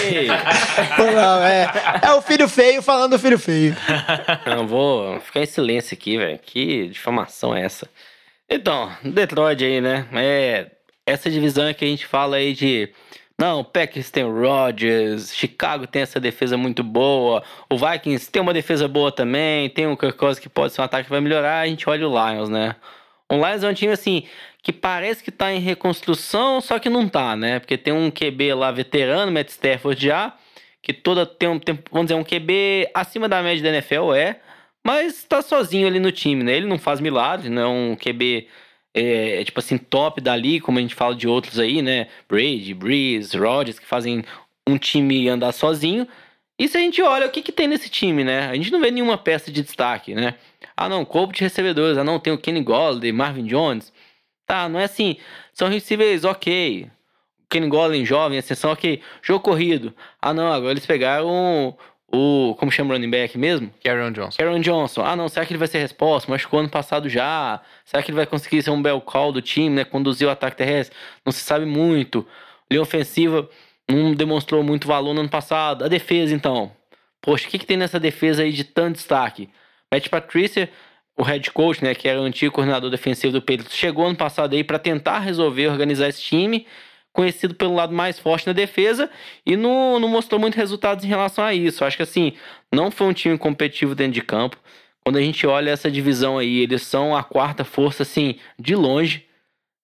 [SPEAKER 6] Ei,
[SPEAKER 3] Não, é, é o filho feio falando do filho feio.
[SPEAKER 6] não, vou ficar em silêncio aqui, velho. Que difamação é essa? Então, Detroit aí, né? É, essa divisão que a gente fala aí de. Não, o Packers tem o Rodgers, Chicago tem essa defesa muito boa, o Vikings tem uma defesa boa também, tem o Kirk que pode ser um ataque que vai melhorar, a gente olha o Lions, né? O Lions é um time assim que parece que tá em reconstrução, só que não tá, né? Porque tem um QB lá veterano, Matt Stafford já, que toda tem um tem, vamos dizer um QB acima da média da NFL é, mas tá sozinho ali no time, né? Ele não faz milagre, não é um QB é, tipo assim top dali, como a gente fala de outros aí, né? Brady, Breeze, Rodgers que fazem um time andar sozinho. E se a gente olha o que, que tem nesse time, né? A gente não vê nenhuma peça de destaque, né? Ah, não, corpo de recebedores. Ah, não, tem o Kenny Golladay, Marvin Jones. Tá, não é assim. São receivers ok. Kenny Golladay jovem, ascensão ok. Jogo corrido. Ah, não, agora eles pegaram o... Como chama o running back mesmo?
[SPEAKER 5] Aaron Johnson.
[SPEAKER 6] Aaron Johnson. Ah, não, será que ele vai ser resposta? Machucou ano passado já. Será que ele vai conseguir ser um bel call do time, né? Conduzir o ataque terrestre? Não se sabe muito. Linha ofensiva não demonstrou muito valor no ano passado. A defesa, então. Poxa, o que, que tem nessa defesa aí de tanto destaque? Matt Patricia, o head coach, né, que era o antigo coordenador defensivo do Patriots, chegou ano passado aí para tentar resolver, organizar esse time, conhecido pelo lado mais forte na defesa, e não, não mostrou muitos resultados em relação a isso. Acho que assim, não foi um time competitivo dentro de campo. Quando a gente olha essa divisão aí, eles são a quarta força, assim, de longe.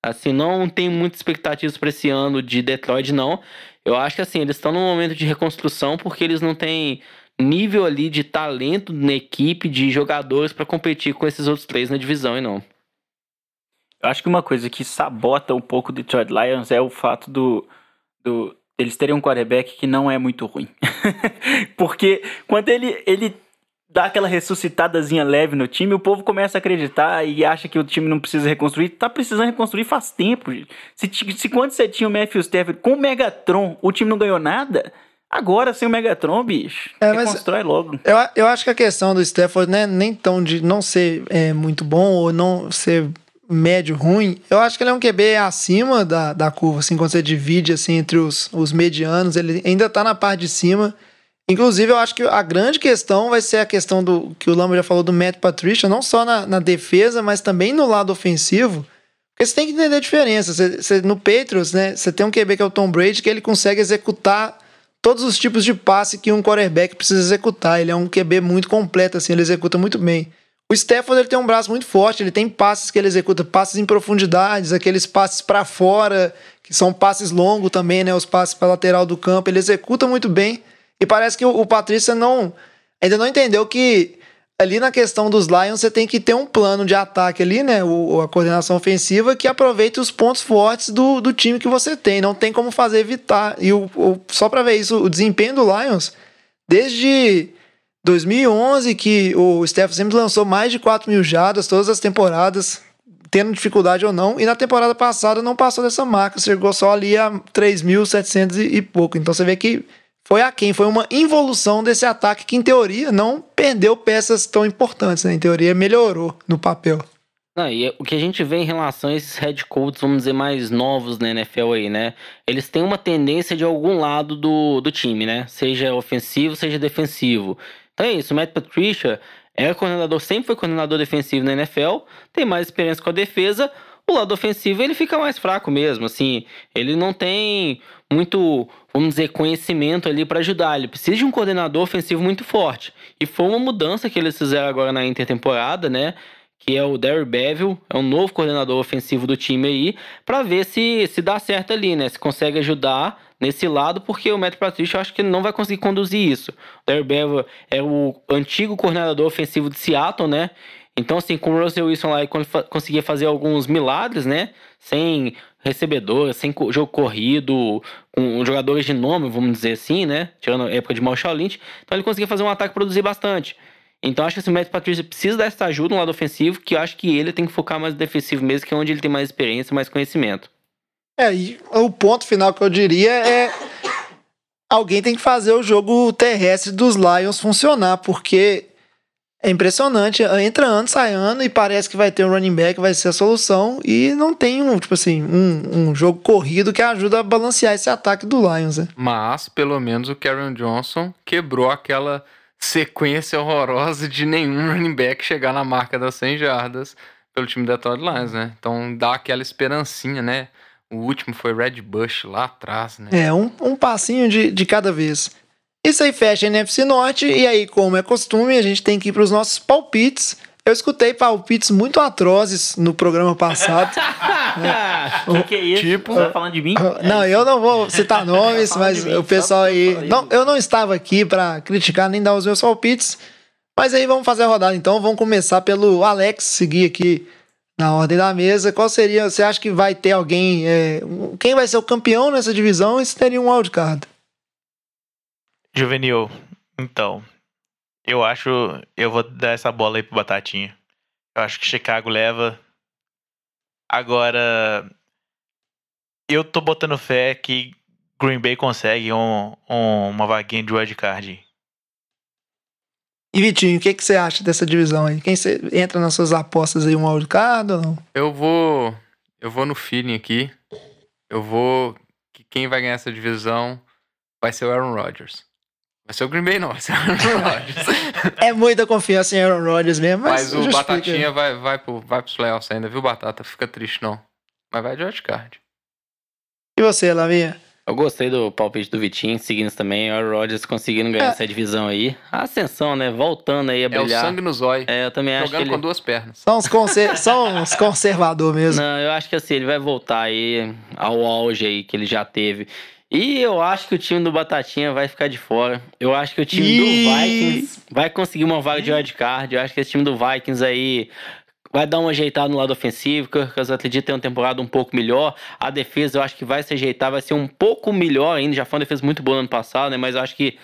[SPEAKER 6] Assim, não tem muitas expectativas para esse ano de Detroit, não. Eu acho que assim, eles estão num momento de reconstrução porque eles não têm nível ali de talento na equipe, de jogadores para competir com esses outros três na divisão, e não.
[SPEAKER 7] Eu acho que uma coisa que sabota um pouco o Detroit Lions é o fato do, do eles terem um quarterback que não é muito ruim. Porque quando ele, ele dá aquela ressuscitadazinha leve no time, o povo começa a acreditar e acha que o time não precisa reconstruir. Tá precisando reconstruir faz tempo. gente. Se, se quando você tinha o Matthew Stafford com o Megatron, o time não ganhou nada, agora sem o Megatron, bicho,
[SPEAKER 3] É,
[SPEAKER 7] reconstrói logo.
[SPEAKER 3] Eu, eu acho que a questão do Stafford não é nem tão de não ser é, muito bom ou não ser médio ruim, eu acho que ele é um QB acima da, da curva, assim, quando você divide assim, entre os, os medianos, ele ainda tá na parte de cima. Inclusive, eu acho que a grande questão vai ser a questão do que o Lamba já falou do Matt Patricia, não só na, na defesa, mas também no lado ofensivo. Porque você tem que entender a diferença. Você, você, no Patriots, né, você tem um QB que é o Tom Brady, que ele consegue executar todos os tipos de passe que um quarterback precisa executar. Ele é um QB muito completo, assim, ele executa muito bem. O Stafford ele tem um braço muito forte, ele tem passes que ele executa, passes em profundidades, aqueles passes para fora, que são passes longos também, né? Os passes para lateral do campo, ele executa muito bem. E parece que o, o Patrícia não ainda não entendeu que ali na questão dos Lions você tem que ter um plano de ataque ali, né? O, a coordenação ofensiva que aproveite os pontos fortes do, do time que você tem. Não tem como fazer evitar. E o, o só para ver isso, o desempenho do Lions, desde 2011, que o Stephen sempre lançou mais de 4 mil jardas todas as temporadas, tendo dificuldade ou não. E na temporada passada não passou dessa marca, chegou só ali a 3.700 e pouco. Então você vê que foi a quem foi uma involução desse ataque que, em teoria, não perdeu peças tão importantes. Né? Em teoria, melhorou no papel.
[SPEAKER 6] Não, e o que a gente vê em relação a esses head coaches, vamos dizer, mais novos na NFL aí, né? Eles têm uma tendência de algum lado do, do time, né? Seja ofensivo, seja defensivo. Então é isso, o Matt Patricia é coordenador, sempre foi coordenador defensivo na NFL, tem mais experiência com a defesa, o lado ofensivo ele fica mais fraco mesmo, assim, ele não tem muito, vamos dizer, conhecimento ali para ajudar, ele precisa de um coordenador ofensivo muito forte. E foi uma mudança que eles fizeram agora na intertemporada, né? que é o Derry Beville, é um novo coordenador ofensivo do time aí, para ver se se dá certo ali, né? Se consegue ajudar nesse lado, porque o Matt Patricia eu acho que não vai conseguir conduzir isso. O Derry Beville é o antigo coordenador ofensivo de Seattle, né? Então, assim, com o Russell Wilson lá, ele conseguia fazer alguns milagres, né? Sem recebedor, sem jogo corrido, com jogadores de nome, vamos dizer assim, né? Tirando a época de Marshall Lynch. Então, ele conseguia fazer um ataque produzir bastante. Então acho que o Matt Patrícia precisa dessa ajuda no lado ofensivo, que eu acho que ele tem que focar mais no defensivo mesmo, que é onde ele tem mais experiência, mais conhecimento.
[SPEAKER 3] É, e o ponto final que eu diria é alguém tem que fazer o jogo terrestre dos Lions funcionar, porque é impressionante, entra ano, sai ano e parece que vai ter um running back, vai ser a solução e não tem um, tipo assim, um, um jogo corrido que ajuda a balancear esse ataque do Lions, né?
[SPEAKER 5] Mas, pelo menos o Karen Johnson quebrou aquela sequência horrorosa de nenhum running back chegar na marca das 100 jardas pelo time da Todd Lions, né? Então dá aquela esperancinha, né? O último foi Red Bush lá atrás, né?
[SPEAKER 3] É, um, um passinho de, de cada vez. Isso aí fecha a NFC Norte, e aí, como é costume, a gente tem que ir para os nossos palpites. Eu escutei palpites muito atrozes no programa passado.
[SPEAKER 7] O que é isso? Tipo, você tá falando de mim?
[SPEAKER 3] Não, eu não vou citar nomes,
[SPEAKER 7] Tá
[SPEAKER 3] mas
[SPEAKER 7] mim,
[SPEAKER 3] o pessoal aí. Não, eu não estava aqui para criticar nem dar os meus palpites. Mas aí vamos fazer a rodada então. Vamos começar pelo Alex, seguir aqui na ordem da mesa. Qual seria? Você acha que vai ter alguém. é, quem vai ser o campeão nessa divisão e se teria um wildcard?
[SPEAKER 4] Juvenil, então, eu acho. Eu vou dar essa bola aí pro Batatinha. Eu acho que Chicago leva. Agora. Eu tô botando fé que Green Bay consegue um, um- uma vaguinha de wildcard.
[SPEAKER 3] E Vitinho, o que, que você acha dessa divisão aí? Quem você entra nas suas apostas aí, um wildcard ou não?
[SPEAKER 5] Eu vou. Eu vou no feeling aqui. Eu vou. Que quem vai ganhar essa divisão vai ser o Aaron Rodgers. Vai ser o Green Bay, não. Vai ser o Aaron Rodgers.
[SPEAKER 3] É muita confiança em Aaron Rodgers mesmo, mas,
[SPEAKER 5] Mas o
[SPEAKER 3] justifica.
[SPEAKER 5] Batatinha vai, vai, pro, vai pros playoffs ainda, viu, Batata? Fica triste, não. Mas vai de wildcard.
[SPEAKER 3] E você, Lavinha?
[SPEAKER 6] Eu gostei do palpite do Vitinho, seguindo isso também, o Aaron Rodgers conseguindo ganhar
[SPEAKER 3] É.
[SPEAKER 6] essa divisão aí. A ascensão, né? Voltando aí a
[SPEAKER 5] É o
[SPEAKER 6] brilhar.
[SPEAKER 5] sangue no zóio.
[SPEAKER 6] É, eu também acho que
[SPEAKER 5] Jogando
[SPEAKER 6] ele...
[SPEAKER 5] com duas pernas.
[SPEAKER 3] São uns, conser... São uns conservador mesmo.
[SPEAKER 6] Não, eu acho que assim, ele vai voltar aí ao auge aí que ele já teve. E eu acho que o time do Batatinha vai ficar de fora. Eu acho que o time do Vikings vai conseguir uma vaga de wildcard. Eu acho que esse time do Vikings aí vai dar um ajeitado no lado ofensivo. que Os atletas têm uma temporada um pouco melhor. A defesa eu acho que vai se ajeitar, vai ser um pouco melhor ainda. Já foi uma defesa muito boa no ano passado, né? Mas eu acho que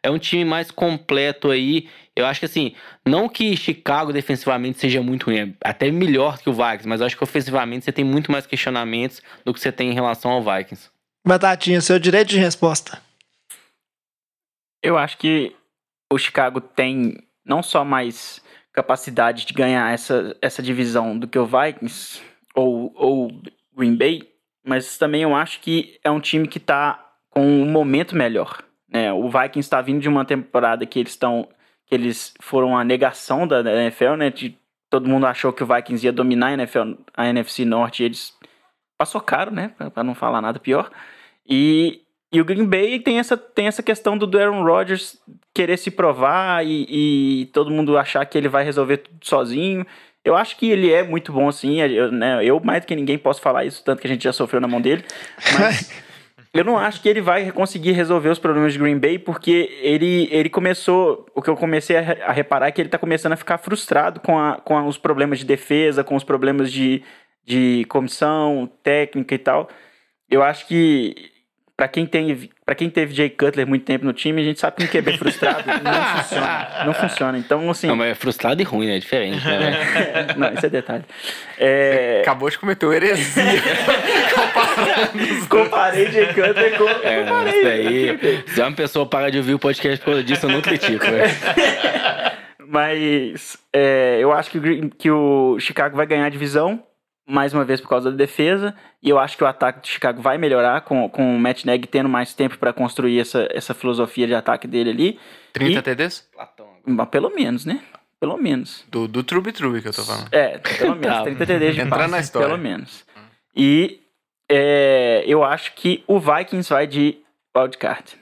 [SPEAKER 6] é um time mais completo aí. Eu acho que assim, não que Chicago defensivamente seja muito ruim, é até melhor que o Vikings, mas eu acho que ofensivamente você tem muito mais questionamentos do que você tem em relação ao Vikings.
[SPEAKER 3] Batatinha, seu direito de resposta.
[SPEAKER 7] Eu acho que o Chicago tem não só mais capacidade de ganhar essa, essa divisão do que o Vikings, ou, ou Green Bay, mas também eu acho que é um time que tá com um momento melhor. Né? O Vikings está vindo de uma temporada que eles estão. que eles foram a negação da, NFL, né? De, todo mundo achou que o Vikings ia dominar a, NFL, a NFC Norte e eles passou caro, né? Pra não falar nada pior. E, e o Green Bay tem essa, tem essa questão do Aaron Rodgers querer se provar e, e todo mundo achar que ele vai resolver tudo sozinho. Eu acho que ele é muito bom, assim. Eu, né, eu mais do que ninguém, posso falar isso, tanto que a gente já sofreu na mão dele. Mas eu não acho que ele vai conseguir resolver os problemas de Green Bay, porque ele, ele começou. O que eu comecei a, a reparar é que ele tá começando a ficar frustrado com, a, com os problemas de defesa, com os problemas de, de comissão técnica e tal. Eu acho que para quem tem para quem teve Jay Cutler muito tempo no time, a gente sabe que um QB frustrado não funciona. Não funciona. Então, assim.
[SPEAKER 6] Não, mas é frustrado e ruim, né? É diferente, né?
[SPEAKER 7] não, isso é detalhe. É,
[SPEAKER 5] Acabou de cometer uma heresia.
[SPEAKER 7] comparei Jay Cutler com.
[SPEAKER 6] É,
[SPEAKER 7] comparei,
[SPEAKER 6] isso daí. Se uma pessoa parar de ouvir o podcast por causa disso, eu não critico, velho.
[SPEAKER 7] Mas é, eu acho que que o Chicago vai ganhar a divisão, mais uma vez por causa da defesa. E eu acho que o ataque do Chicago vai melhorar com, com o Matt Nagy tendo mais tempo para construir essa, essa filosofia de ataque dele ali.
[SPEAKER 5] 30
[SPEAKER 7] E-
[SPEAKER 5] TDs?
[SPEAKER 7] Pelo menos, né? Pelo menos.
[SPEAKER 5] Do, do Truby Truby que eu tô falando.
[SPEAKER 7] É, pelo menos.
[SPEAKER 6] Tá.
[SPEAKER 7] 30 TDs de
[SPEAKER 5] Entrando
[SPEAKER 7] passe,
[SPEAKER 5] na história.
[SPEAKER 7] Pelo menos. E é, eu acho que o Vikings vai de wildcard.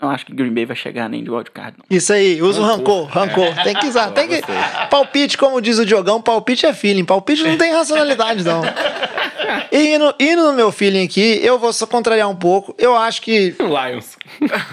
[SPEAKER 7] Não acho que Green Bay vai chegar nem de wildcard, não.
[SPEAKER 3] Isso aí, usa o rancor, rancor. Tem que usar, tem que. Palpite, como diz o Diogão, palpite é feeling. Palpite não tem racionalidade, não. E indo, indo no meu feeling aqui, eu vou só contrariar um pouco. Eu acho que.
[SPEAKER 6] Lions.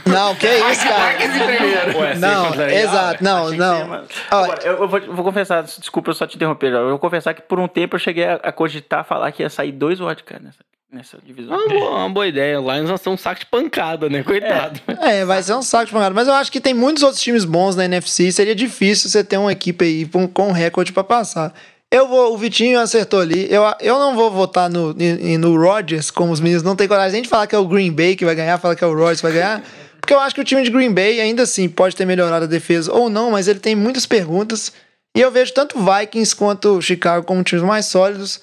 [SPEAKER 3] Não, que isso, cara.
[SPEAKER 6] Ué,
[SPEAKER 3] Não, exato, não, não.
[SPEAKER 7] Agora, eu, vou, vou confessar, desculpa eu só te interromper, eu vou confessar que por um tempo eu cheguei a, a cogitar falar que ia sair dois wildcards nessa, nessa divisão.
[SPEAKER 6] Uma boa, uma boa ideia. O Lions vai ser um saco de pancada, né? Coitado.
[SPEAKER 3] É, vai ser um saco de pancada. Mas eu acho que tem muitos outros times bons na NFC. Seria difícil você ter uma equipe aí com, com recorde pra passar. Eu vou, o Vitinho acertou ali. Eu, eu não vou votar no, no, Rodgers, como os meninos não têm coragem nem de falar que é o Green Bay que vai ganhar, falar que é o Rodgers que vai ganhar. Porque eu acho que o time de Green Bay ainda assim pode ter melhorado a defesa ou não, mas ele tem muitas perguntas. E eu vejo tanto Vikings quanto o Chicago como times mais sólidos.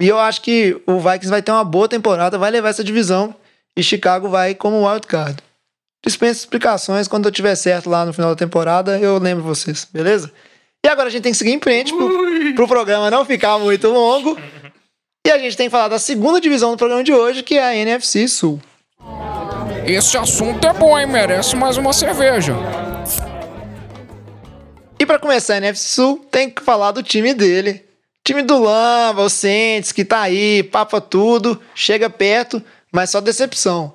[SPEAKER 3] E eu acho que o Vikings vai ter uma boa temporada, vai levar essa divisão. E Chicago vai como wildcard. Dispensa explicações. Quando eu tiver certo lá no final da temporada, eu lembro vocês, beleza? E agora a gente tem que seguir em frente pro, pro programa não ficar muito longo. E a gente tem que falar da segunda divisão do programa de hoje, que é a NFC Sul.
[SPEAKER 9] Esse assunto é bom, hein? Merece mais uma cerveja.
[SPEAKER 3] E pra começar a NFC Sul, tem que falar do time dele. Time do Lamba, o Saints, que tá aí, papa tudo, chega perto, mas só decepção.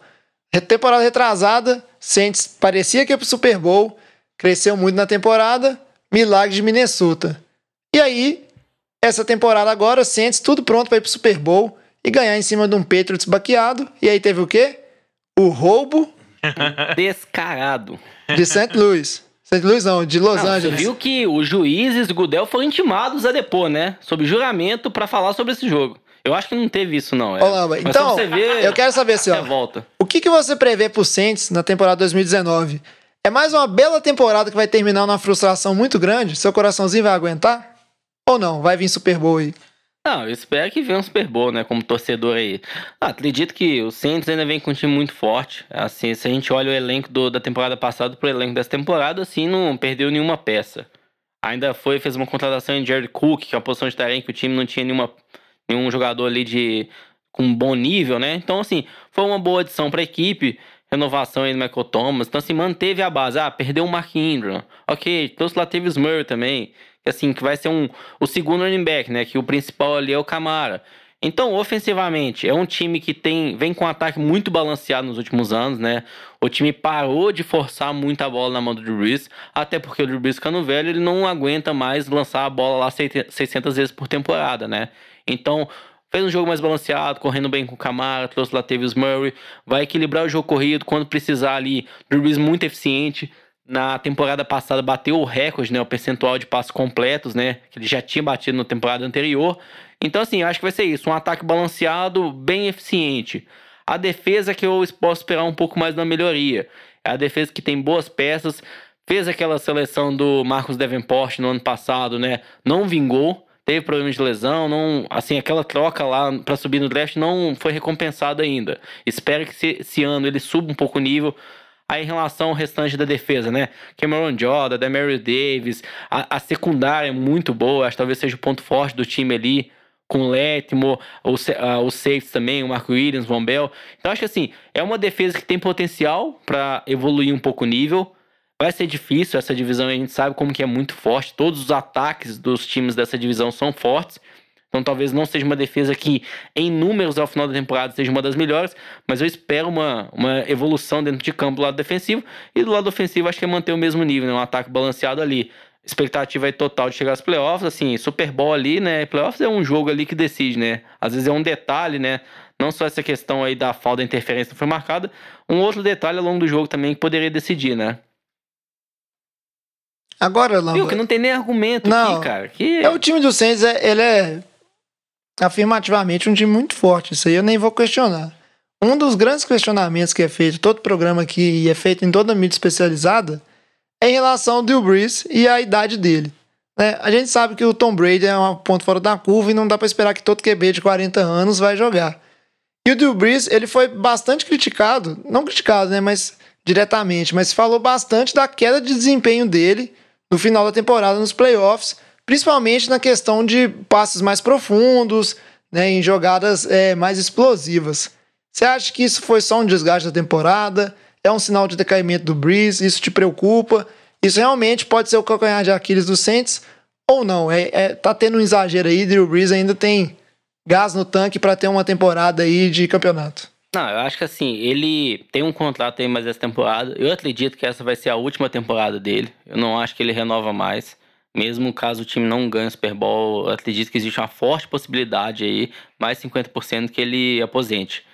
[SPEAKER 3] Temporada retrasada, Saints parecia que ia pro Super Bowl, cresceu muito na temporada, milagre de Minnesota. E aí, essa temporada agora, Saints tudo pronto pra ir pro Super Bowl e ganhar em cima de um Patriots baqueado. E aí teve o quê? O roubo
[SPEAKER 6] Descarado.
[SPEAKER 3] de St. Louis. St. Louis não, de Los
[SPEAKER 6] Não, você
[SPEAKER 3] Angeles.
[SPEAKER 6] viu que os juízes do Gudel foram intimados a depor, né? Sob juramento pra falar sobre esse jogo. Eu acho que não teve isso, não. É. Mas
[SPEAKER 3] então,
[SPEAKER 6] você ver
[SPEAKER 3] eu quero saber assim,
[SPEAKER 6] volta.
[SPEAKER 3] O que, que você prevê pro Saints na temporada 2019? É mais uma bela temporada que vai terminar numa frustração muito grande? Seu coraçãozinho vai aguentar? Ou não? Vai vir Super Bowl aí?
[SPEAKER 6] Não, eu espero que venha um Super Bowl, né? Como torcedor aí. Ah, acredito que o Saints ainda vem com um time muito forte. Assim, se a gente olha o elenco do- da temporada passada pro elenco dessa temporada, assim, não perdeu nenhuma peça. Ainda foi, fez uma contratação em Jared Cook, que é uma posição de tarefa que o time não tinha nenhuma, nenhum jogador ali de com um bom nível, né? Então, assim, foi uma boa adição pra equipe. Renovação aí do Michael Thomas. Então, assim, manteve a base. Ah, perdeu o Mark Ingram. Ok, trouxe lá teve o Murray também. Que, assim, que vai ser um, o segundo running back, né? Que o principal ali é o Camara. Então, ofensivamente, é um time que tem vem com um ataque muito balanceado nos últimos anos, né? O time parou de forçar muito a bola na mão do Drew Brees, até porque o Drew Brees ficando velho, ele não aguenta mais lançar a bola lá 600 vezes por temporada, né? Então, fez um jogo mais balanceado, correndo bem com o Camara, trouxe lá Tavis Murray, vai equilibrar o jogo corrido quando precisar ali. Drew Brees muito eficiente. Na temporada passada bateu o recorde, né? O percentual de passos completos, né? Que ele já tinha batido na temporada anterior. Então, assim, acho que vai ser isso. Um ataque balanceado, bem eficiente. A defesa que eu posso esperar um pouco mais da melhoria. É a defesa que tem boas peças. Fez aquela seleção do Marcos Davenport no ano passado, né? Não vingou. teve problemas de lesão, não, assim, aquela troca lá para subir no draft não foi recompensada ainda. Espero que esse, ano ele suba um pouco o nível. Aí em relação ao restante da defesa, né? Cameron Jordan, Demario Davis, a, a secundária é muito boa, acho que talvez seja o ponto forte do time ali com o Letmo, o, uh, o safes também, o Marco Williams, o Von Bell. Então acho que assim, é uma defesa que tem potencial para evoluir um pouco o nível. Vai ser difícil, essa divisão a gente sabe como que é muito forte. Todos os ataques dos times dessa divisão são fortes. Então talvez não seja uma defesa que, em números ao final da temporada, seja uma das melhores, mas eu espero uma, uma evolução dentro de campo do lado defensivo. E do lado ofensivo, acho que é manter o mesmo nível, né? um ataque balanceado ali. Expectativa é total de chegar aos playoffs, assim, Super Bowl ali, né? Playoffs é um jogo ali que decide, né? Às vezes é um detalhe, né? Não só essa questão aí da falta de interferência não foi marcada, um outro detalhe ao longo do jogo também que poderia decidir, né?
[SPEAKER 3] Agora, Lamba...
[SPEAKER 6] Viu, que não tem nem argumento não, aqui, cara. Que...
[SPEAKER 3] É o time do Saints, é, ele é afirmativamente um time muito forte. Isso aí eu nem vou questionar. Um dos grandes questionamentos que é feito todo programa aqui e é feito em toda a mídia especializada é em relação ao Drew Brees e a idade dele. Né? A gente sabe que o Tom Brady é um ponto fora da curva e não dá para esperar que todo QB de 40 anos vai jogar. E o Drew Brees, ele foi bastante criticado, não criticado, né, mas diretamente, mas falou bastante da queda de desempenho dele no final da temporada nos playoffs, principalmente na questão de passes mais profundos, né, em jogadas é, mais explosivas. Você acha que isso foi só um desgaste da temporada? É um sinal de decaimento do Breeze? Isso te preocupa? Isso realmente pode ser o calcanhar de Aquiles do Saints ou não? É, é tá tendo um exagero aí, Drew Brees ainda tem gás no tanque para ter uma temporada aí de campeonato.
[SPEAKER 6] Não, eu acho que assim, ele tem um contrato aí mais essa temporada. Eu acredito que essa vai ser a última temporada dele. Eu não acho que ele renova mais. Mesmo caso o time não ganhe o Super Bowl, acredito que existe uma forte possibilidade aí, mais 50% que ele aposente.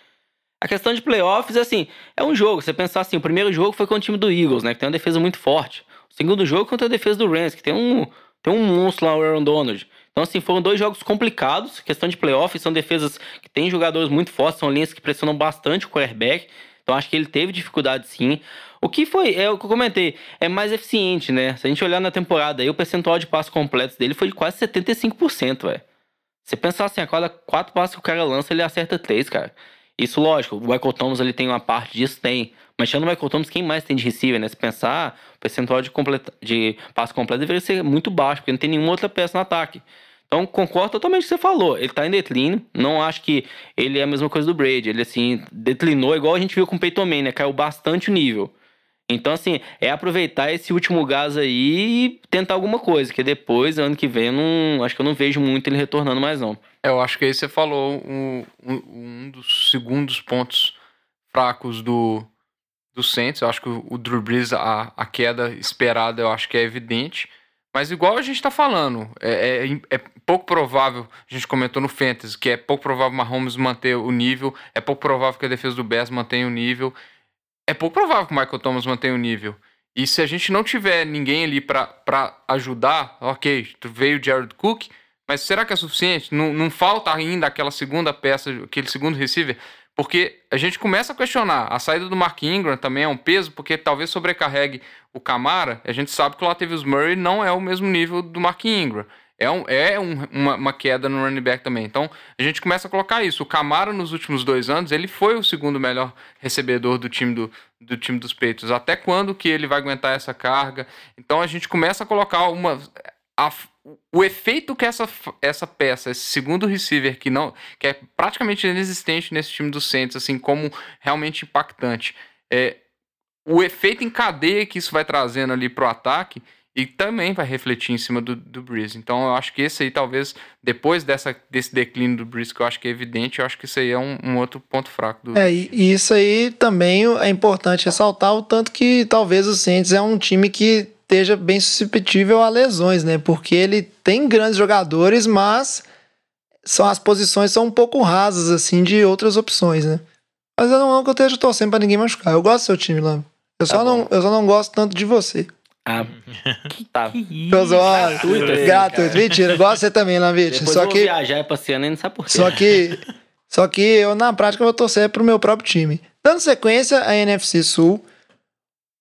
[SPEAKER 6] A questão de playoffs, assim, é um jogo. Você pensar assim, o primeiro jogo foi com o time do Eagles, né? Que tem uma defesa muito forte. O segundo jogo contra a defesa do Rams, que tem um, tem um monstro lá, o Aaron Donald. Então, assim, foram dois jogos complicados. Questão de playoff, são defesas que têm jogadores muito fortes, são linhas que pressionam bastante o quarterback. Então, acho que ele teve dificuldade sim. O que foi, é o que eu comentei, é mais eficiente, né? Se a gente olhar na temporada aí, o percentual de passos completos dele foi de quase 75%, velho. Você pensar assim, a cada quatro passos que o cara lança, ele acerta três, cara. Isso, lógico, o Michael Thomas ele tem uma parte disso, tem. Mas tirando o Michael Thomas, quem mais tem de receiver, né? Se pensar, o percentual de, completa, de passo completo deveria ser muito baixo, porque não tem nenhuma outra peça no ataque. Então, concordo totalmente com o que você falou. Ele tá em declínio. Não acho que ele é a mesma coisa do Brady. Ele, assim, declinou igual a gente viu com o Peyton Manning, né? Caiu bastante o nível. Então, assim, é aproveitar esse último gás aí e tentar alguma coisa, que depois, ano que vem, não, acho que eu não vejo muito ele retornando mais, não.
[SPEAKER 5] Eu acho que aí você falou um, um, dos segundos pontos fracos do, do Saints. Eu acho que o, Drew Brees, a, a queda esperada, eu acho que é evidente. Mas igual a gente tá falando, é, é, é, pouco provável, a gente comentou no Fantasy, que é pouco provável o Mahomes manter o nível, é pouco provável que a defesa do Bears mantenha o nível, é pouco provável que o Michael Thomas mantenha o nível. E se a gente não tiver ninguém ali para ajudar, ok, veio o Jared Cook, mas será que é suficiente? Não, não falta ainda aquela segunda peça, aquele segundo receiver? Porque a gente começa a questionar. A saída do Mark Ingram também é um peso, porque talvez sobrecarregue o Camara. A gente sabe que o Latavius Murray não é o mesmo nível do Mark Ingram. É, um, é um, uma, uma, queda no running back também. Então, a gente começa a colocar isso. O Camara, nos últimos dois anos, ele foi o segundo melhor recebedor do time, do, do time dos peitos. Até quando que ele vai aguentar essa carga? Então, a gente começa a colocar uma... A, o efeito que essa, essa peça, esse segundo receiver que não que é praticamente inexistente nesse time do Saints, assim como realmente impactante, é o efeito em cadeia que isso vai trazendo ali pro ataque e também vai refletir em cima do, do Breeze. Então eu acho que esse aí talvez depois dessa desse declínio do Breeze que eu acho que é evidente, eu acho que isso aí é um, um outro ponto fraco do
[SPEAKER 3] É, e isso aí também é importante ressaltar o tanto que talvez o Saints é um time que esteja bem suscetível a lesões, né? Porque ele tem grandes jogadores, mas são as posições são um pouco rasas assim de outras opções, né? Mas eu não é que eu esteja torcendo para ninguém machucar. Eu gosto do seu time, lá. Eu, tá só não, eu só não gosto tanto de você.
[SPEAKER 6] Ah, tá.
[SPEAKER 3] gratuito, gratuito. Mentira, de você também, Lamvite.
[SPEAKER 6] Depois
[SPEAKER 3] só
[SPEAKER 6] eu
[SPEAKER 3] que
[SPEAKER 6] viajar pra Ciano e não sabe por quê.
[SPEAKER 3] Só que só que eu na prática vou torcer pro meu próprio time. Dando sequência a NFC Sul,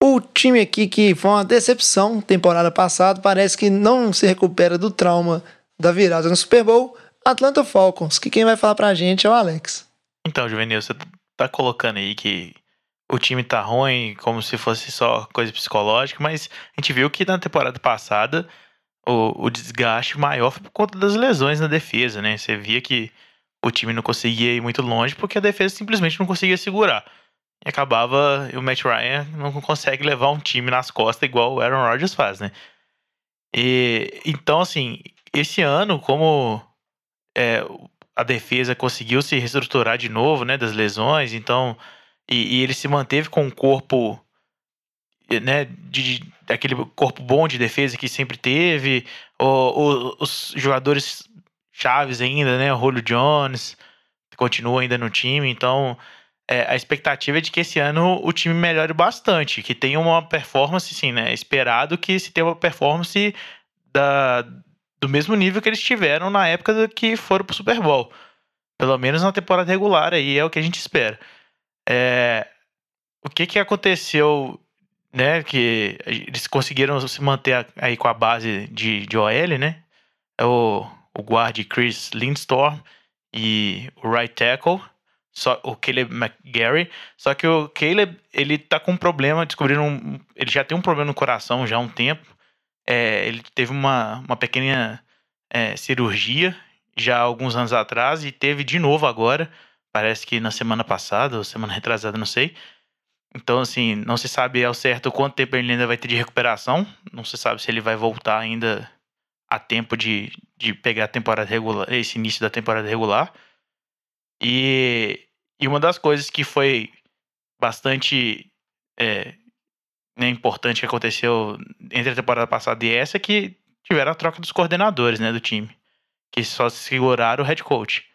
[SPEAKER 3] o time aqui que foi uma decepção temporada passada, parece que não se recupera do trauma da virada no Super Bowl, Atlanta Falcons, que quem vai falar pra gente é o Alex.
[SPEAKER 4] Então, Juvenil, você tá colocando aí que o time tá ruim, como se fosse só coisa psicológica, mas a gente viu que na temporada passada o, o desgaste maior foi por conta das lesões na defesa, né? Você via que o time não conseguia ir muito longe porque a defesa simplesmente não conseguia segurar. E acabava, e o Matt Ryan não consegue levar um time nas costas igual o Aaron Rodgers faz, né? E, então, assim, esse ano, como é, a defesa conseguiu se reestruturar de novo, né, das lesões, então, e, e ele se manteve com um corpo, né, de, de, aquele corpo bom de defesa que sempre teve, o, o, os jogadores chaves ainda, né, o Julio Jones continua ainda no time, então é, a expectativa é de que esse ano o time melhore bastante, que tenha uma performance, sim, né? Esperado que se tenha uma performance da, do mesmo nível que eles tiveram na época que foram pro Super Bowl. Pelo menos na temporada regular aí é o que a gente espera. É, o que que aconteceu, né? Que eles conseguiram se manter aí com a base de, de OL, né? É o, o guarde Chris Lindstorm e o right tackle só o Caleb McGarry, só que o Caleb, ele tá com um problema, descobriram um, ele já tem um problema no coração já há um tempo, é, ele teve uma, uma pequena é, cirurgia já alguns anos atrás e teve de novo agora, parece que na semana passada ou semana retrasada, não sei, então assim, não se sabe ao certo quanto tempo ele ainda vai ter de recuperação, não se sabe se ele vai voltar ainda a tempo de, de pegar a temporada regular, esse início da temporada regular, e e uma das coisas que foi bastante é, né, importante que aconteceu entre a temporada passada e essa é que tiveram a troca dos coordenadores né, do time. Que só seguraram o head coach.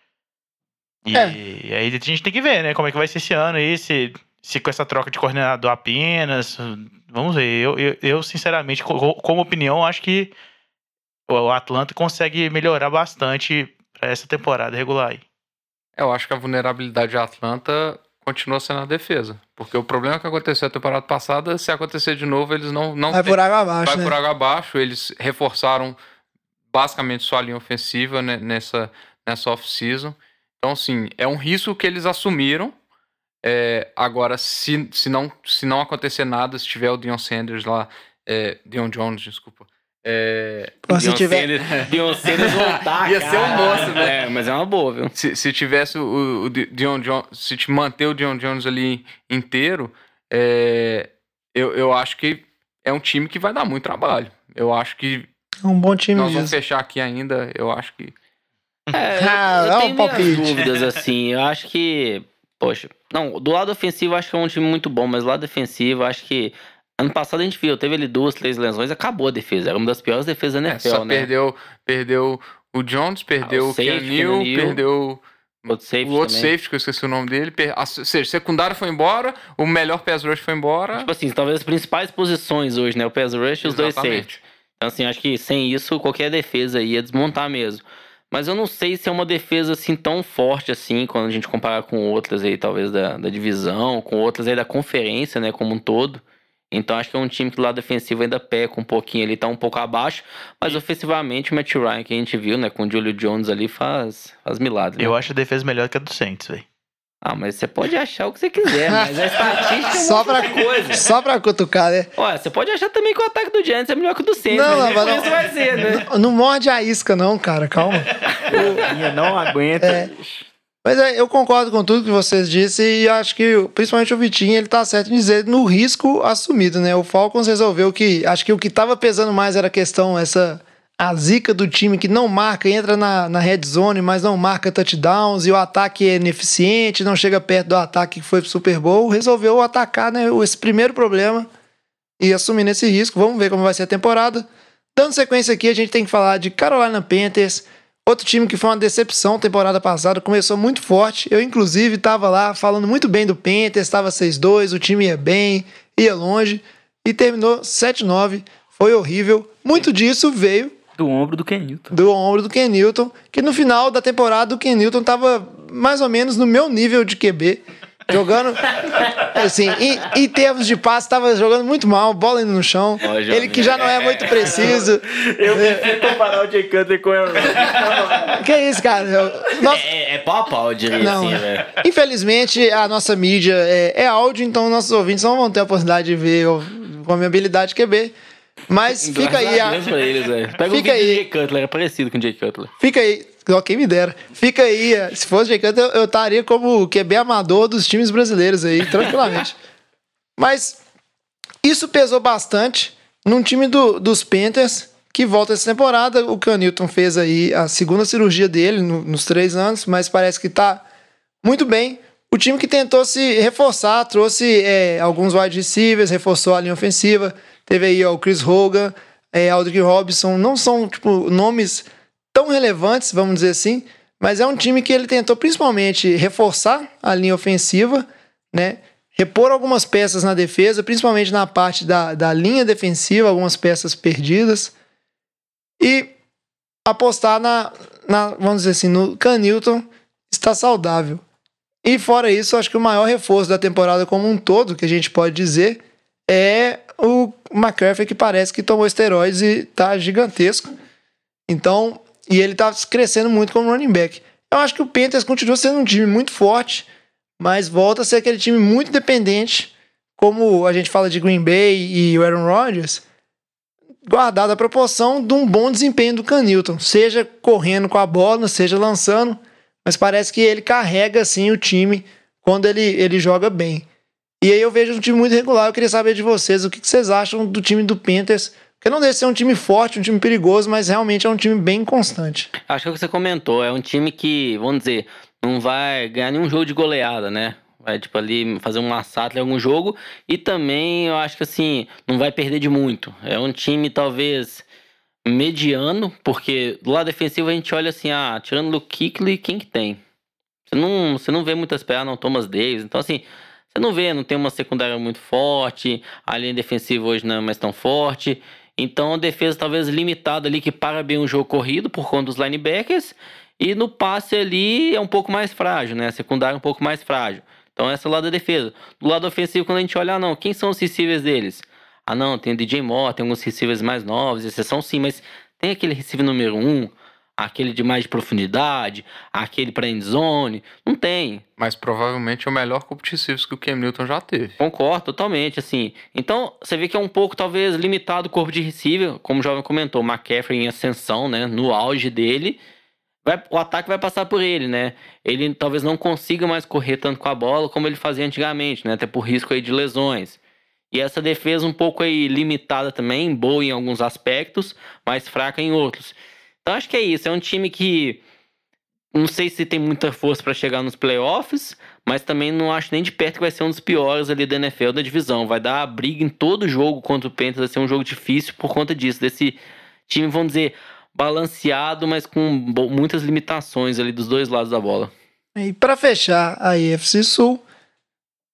[SPEAKER 4] E, é. aí a gente tem que ver, né? Como é que vai ser esse ano aí, se, se com essa troca de coordenador apenas. Vamos ver. Eu, eu, eu sinceramente, como opinião, acho que o Atlanta consegue melhorar bastante para essa temporada regular aí.
[SPEAKER 5] Eu acho que a vulnerabilidade de Atlanta continua sendo a defesa. Porque o problema que aconteceu na temporada passada, se acontecer de novo, eles não. não
[SPEAKER 3] vai por água abaixo.
[SPEAKER 5] Vai
[SPEAKER 3] né?
[SPEAKER 5] por água abaixo. Eles reforçaram basicamente sua linha ofensiva nessa, nessa off-season. Então, assim, é um risco que eles assumiram. É, agora, se, se, não, se não acontecer nada, se tiver o Dion Sanders lá, é, Dion Jones, desculpa, é...
[SPEAKER 3] Pô, se tiver...
[SPEAKER 6] Beyoncé voltar,
[SPEAKER 5] Ia ser um monstro, né?
[SPEAKER 6] É, mas é uma boa, viu?
[SPEAKER 5] Se, se tivesse o, o Dion Jones, se te manter o Dion Jones ali inteiro, é... eu, eu acho que é um time que vai dar muito trabalho. Eu acho que
[SPEAKER 3] é um bom time
[SPEAKER 5] nós
[SPEAKER 3] mesmo.
[SPEAKER 5] vamos fechar aqui ainda, eu acho que
[SPEAKER 6] é, eu,
[SPEAKER 3] Ah,
[SPEAKER 6] eu
[SPEAKER 3] é um
[SPEAKER 6] tenho
[SPEAKER 3] palpite.
[SPEAKER 6] dúvidas assim. Eu acho que, poxa, não, do lado ofensivo eu acho que é um time muito bom, mas do lado defensivo eu acho que ano passado a gente viu, teve ali duas, três lesões, acabou a defesa. Era uma das piores defesas da
[SPEAKER 5] é,
[SPEAKER 6] NFL,
[SPEAKER 5] só
[SPEAKER 6] né?
[SPEAKER 5] perdeu, perdeu o Jones, perdeu
[SPEAKER 6] Ah, o
[SPEAKER 5] o Ken
[SPEAKER 6] safety,
[SPEAKER 5] Neal,
[SPEAKER 6] Keanu Neal.
[SPEAKER 5] perdeu
[SPEAKER 6] Outro safety
[SPEAKER 5] o outro
[SPEAKER 6] também.
[SPEAKER 5] safety, que eu esqueci o nome dele. a- Ou seja, secundário foi embora, o melhor pass rush foi embora.
[SPEAKER 6] Tipo assim, talvez as principais posições hoje, né? O pass rush e os dois
[SPEAKER 5] Exatamente.
[SPEAKER 6] safety. Então, assim, acho que sem isso, qualquer defesa ia desmontar mesmo. Mas eu não sei se é uma defesa assim tão forte assim, quando a gente comparar com outras aí, talvez da, da divisão, com outras aí da conferência, né, como um todo. Então acho que é um time que do lado defensivo ainda peca um pouquinho ali, tá um pouco abaixo. Mas ofensivamente o Matt Ryan, que a gente viu, né, com o Julio Jones ali, faz, faz milagre. né?
[SPEAKER 4] Eu acho a defesa melhor que a do Saints, velho.
[SPEAKER 6] Ah, mas você pode achar o que você quiser, mas a estatística é
[SPEAKER 3] Só pra,
[SPEAKER 6] coisa.
[SPEAKER 3] só pra cutucar, né?
[SPEAKER 6] Olha, você pode achar também que o ataque do Giants é melhor que o do Saints,
[SPEAKER 3] Não,
[SPEAKER 6] mas
[SPEAKER 3] não, mas
[SPEAKER 6] por
[SPEAKER 3] não.
[SPEAKER 6] isso vai ser, né?
[SPEAKER 3] Não, não morde a isca, não, cara. Calma.
[SPEAKER 7] Minha não aguenta.
[SPEAKER 3] É. Mas é, eu concordo com tudo que vocês disseram e acho que principalmente o Vitinho ele tá certo em dizer no risco assumido, né? O Falcons resolveu que acho que o que tava pesando mais era a questão essa a zica do time que não marca, entra na, na red zone, mas não marca touchdowns e o ataque é ineficiente, não chega perto do ataque que foi pro Super Bowl, resolveu atacar né, esse primeiro problema e assumindo esse risco. Vamos ver como vai ser a temporada. Dando sequência aqui, a gente tem que falar de Carolina Panthers, outro time que foi uma decepção temporada passada, começou muito forte. Eu, inclusive, estava lá falando muito bem do Panthers, estava 6-2, o time ia bem, ia longe, e terminou 7-9. Foi horrível. Muito disso veio
[SPEAKER 7] Do ombro do Kenilton.
[SPEAKER 3] do ombro do Ken Newton, que no final da temporada o Ken Newton estava mais ou menos no meu nível de QB. Jogando, assim, em, em termos de passe, estava jogando muito mal, bola indo no chão.
[SPEAKER 6] Ó.
[SPEAKER 3] Ele que já não é muito preciso.
[SPEAKER 7] Eu prefiro comparar o Jay Cutler com o Aaron Rodgers.
[SPEAKER 3] Que isso, cara? Eu- Nossa,
[SPEAKER 6] É, é pau a pau, eu diria
[SPEAKER 3] Não,
[SPEAKER 6] assim,
[SPEAKER 3] é.
[SPEAKER 6] velho.
[SPEAKER 3] Infelizmente, a nossa mídia é, é áudio, então nossos ouvintes não vão ter a oportunidade de ver com a minha habilidade QB. Mas fica aí,
[SPEAKER 6] a eles. Pega o
[SPEAKER 3] Fica
[SPEAKER 6] do
[SPEAKER 3] aí.
[SPEAKER 6] Jay Cutler, é parecido com o Jay Cutler.
[SPEAKER 3] fica aí, ó, quem me dera. Fica aí, é, se fosse Jay Cutler, eu estaria como QB amador dos times brasileiros aí, tranquilamente. Mas isso pesou bastante num time do- dos Panthers que volta essa temporada. O Canilton fez aí a segunda cirurgia dele no- nos três anos, mas parece que tá muito bem. O time que tentou se reforçar, trouxe é, alguns wide receivers, reforçou a linha ofensiva. Teve aí ó, o Chris Hogan, é, Aldrick Robinson. Não são tipo, nomes tão relevantes, vamos dizer assim, mas é um time que ele tentou principalmente reforçar a linha ofensiva, né? Repor algumas peças na defesa, principalmente na parte da, da linha defensiva, algumas peças perdidas. E apostar na, na vamos dizer assim, no Canilton está saudável. E fora isso, acho que o maior reforço da temporada como um todo, que a gente pode dizer, é o McCaffrey, que parece que tomou esteroides e tá gigantesco. Então, e ele tá crescendo muito como running back. Eu acho que o Panthers continua sendo um time muito forte, mas volta a ser aquele time muito dependente, como a gente fala de Green Bay e o Aaron Rodgers, guardada a proporção de um bom desempenho do Canilton, seja correndo com a bola, seja lançando, mas parece que ele carrega assim o time quando ele, ele joga bem. E aí eu vejo um time muito regular, eu queria saber de vocês o que vocês acham do time do Panthers, porque não deve ser um time forte, um time perigoso, mas realmente é um time bem constante.
[SPEAKER 6] Acho que é o que você comentou, é um time que, vamos dizer, não vai ganhar nenhum jogo de goleada, né? Vai, tipo, ali fazer um massacre em algum jogo. E também, eu acho que, assim, não vai perder de muito. É um time, talvez, mediano, porque do lado defensivo a gente olha assim, ah, tirando o Kuechly, quem que tem? Você não, você não vê muitas peças, não, Thomas Davis. Então, assim, você não vê, não tem uma secundária muito forte, a linha defensiva hoje não é mais tão forte. Então, a defesa talvez limitada ali, que para bem o jogo corrido por conta dos linebackers. E no passe ali é um pouco mais frágil, né? A secundária é um pouco mais frágil. Então, essa é o lado da defesa. Do lado ofensivo, quando a gente olha, ah, não, quem são os receivers deles? Ah, não, tem o DJ Moore, tem alguns receivers mais novos, exceção sim, mas tem aquele receiver número um, aquele de mais de profundidade, aquele para endzone. Não tem.
[SPEAKER 5] Mas provavelmente é o melhor corpo de receivers que o Cam Newton já teve.
[SPEAKER 6] Concordo totalmente, assim. Então, você vê que é um pouco, talvez, limitado o corpo de receiver, como o jovem comentou, McCaffrey em ascensão, né? No auge dele. Vai, o ataque vai passar por ele, né? Ele talvez não consiga mais correr tanto com a bola como ele fazia antigamente, né? Até por risco aí de lesões. E essa defesa um pouco aí limitada também, boa em alguns aspectos, mas fraca em outros. Então acho que é isso, é um time que não sei se tem muita força para chegar nos playoffs, mas também não acho nem de perto que vai ser um dos piores ali da NFL da divisão. Vai dar briga em todo jogo contra o Panthers, vai ser um jogo difícil por conta disso, desse time, vamos dizer, balanceado, mas com muitas limitações ali dos dois lados da bola.
[SPEAKER 3] E para fechar a NFC Sul,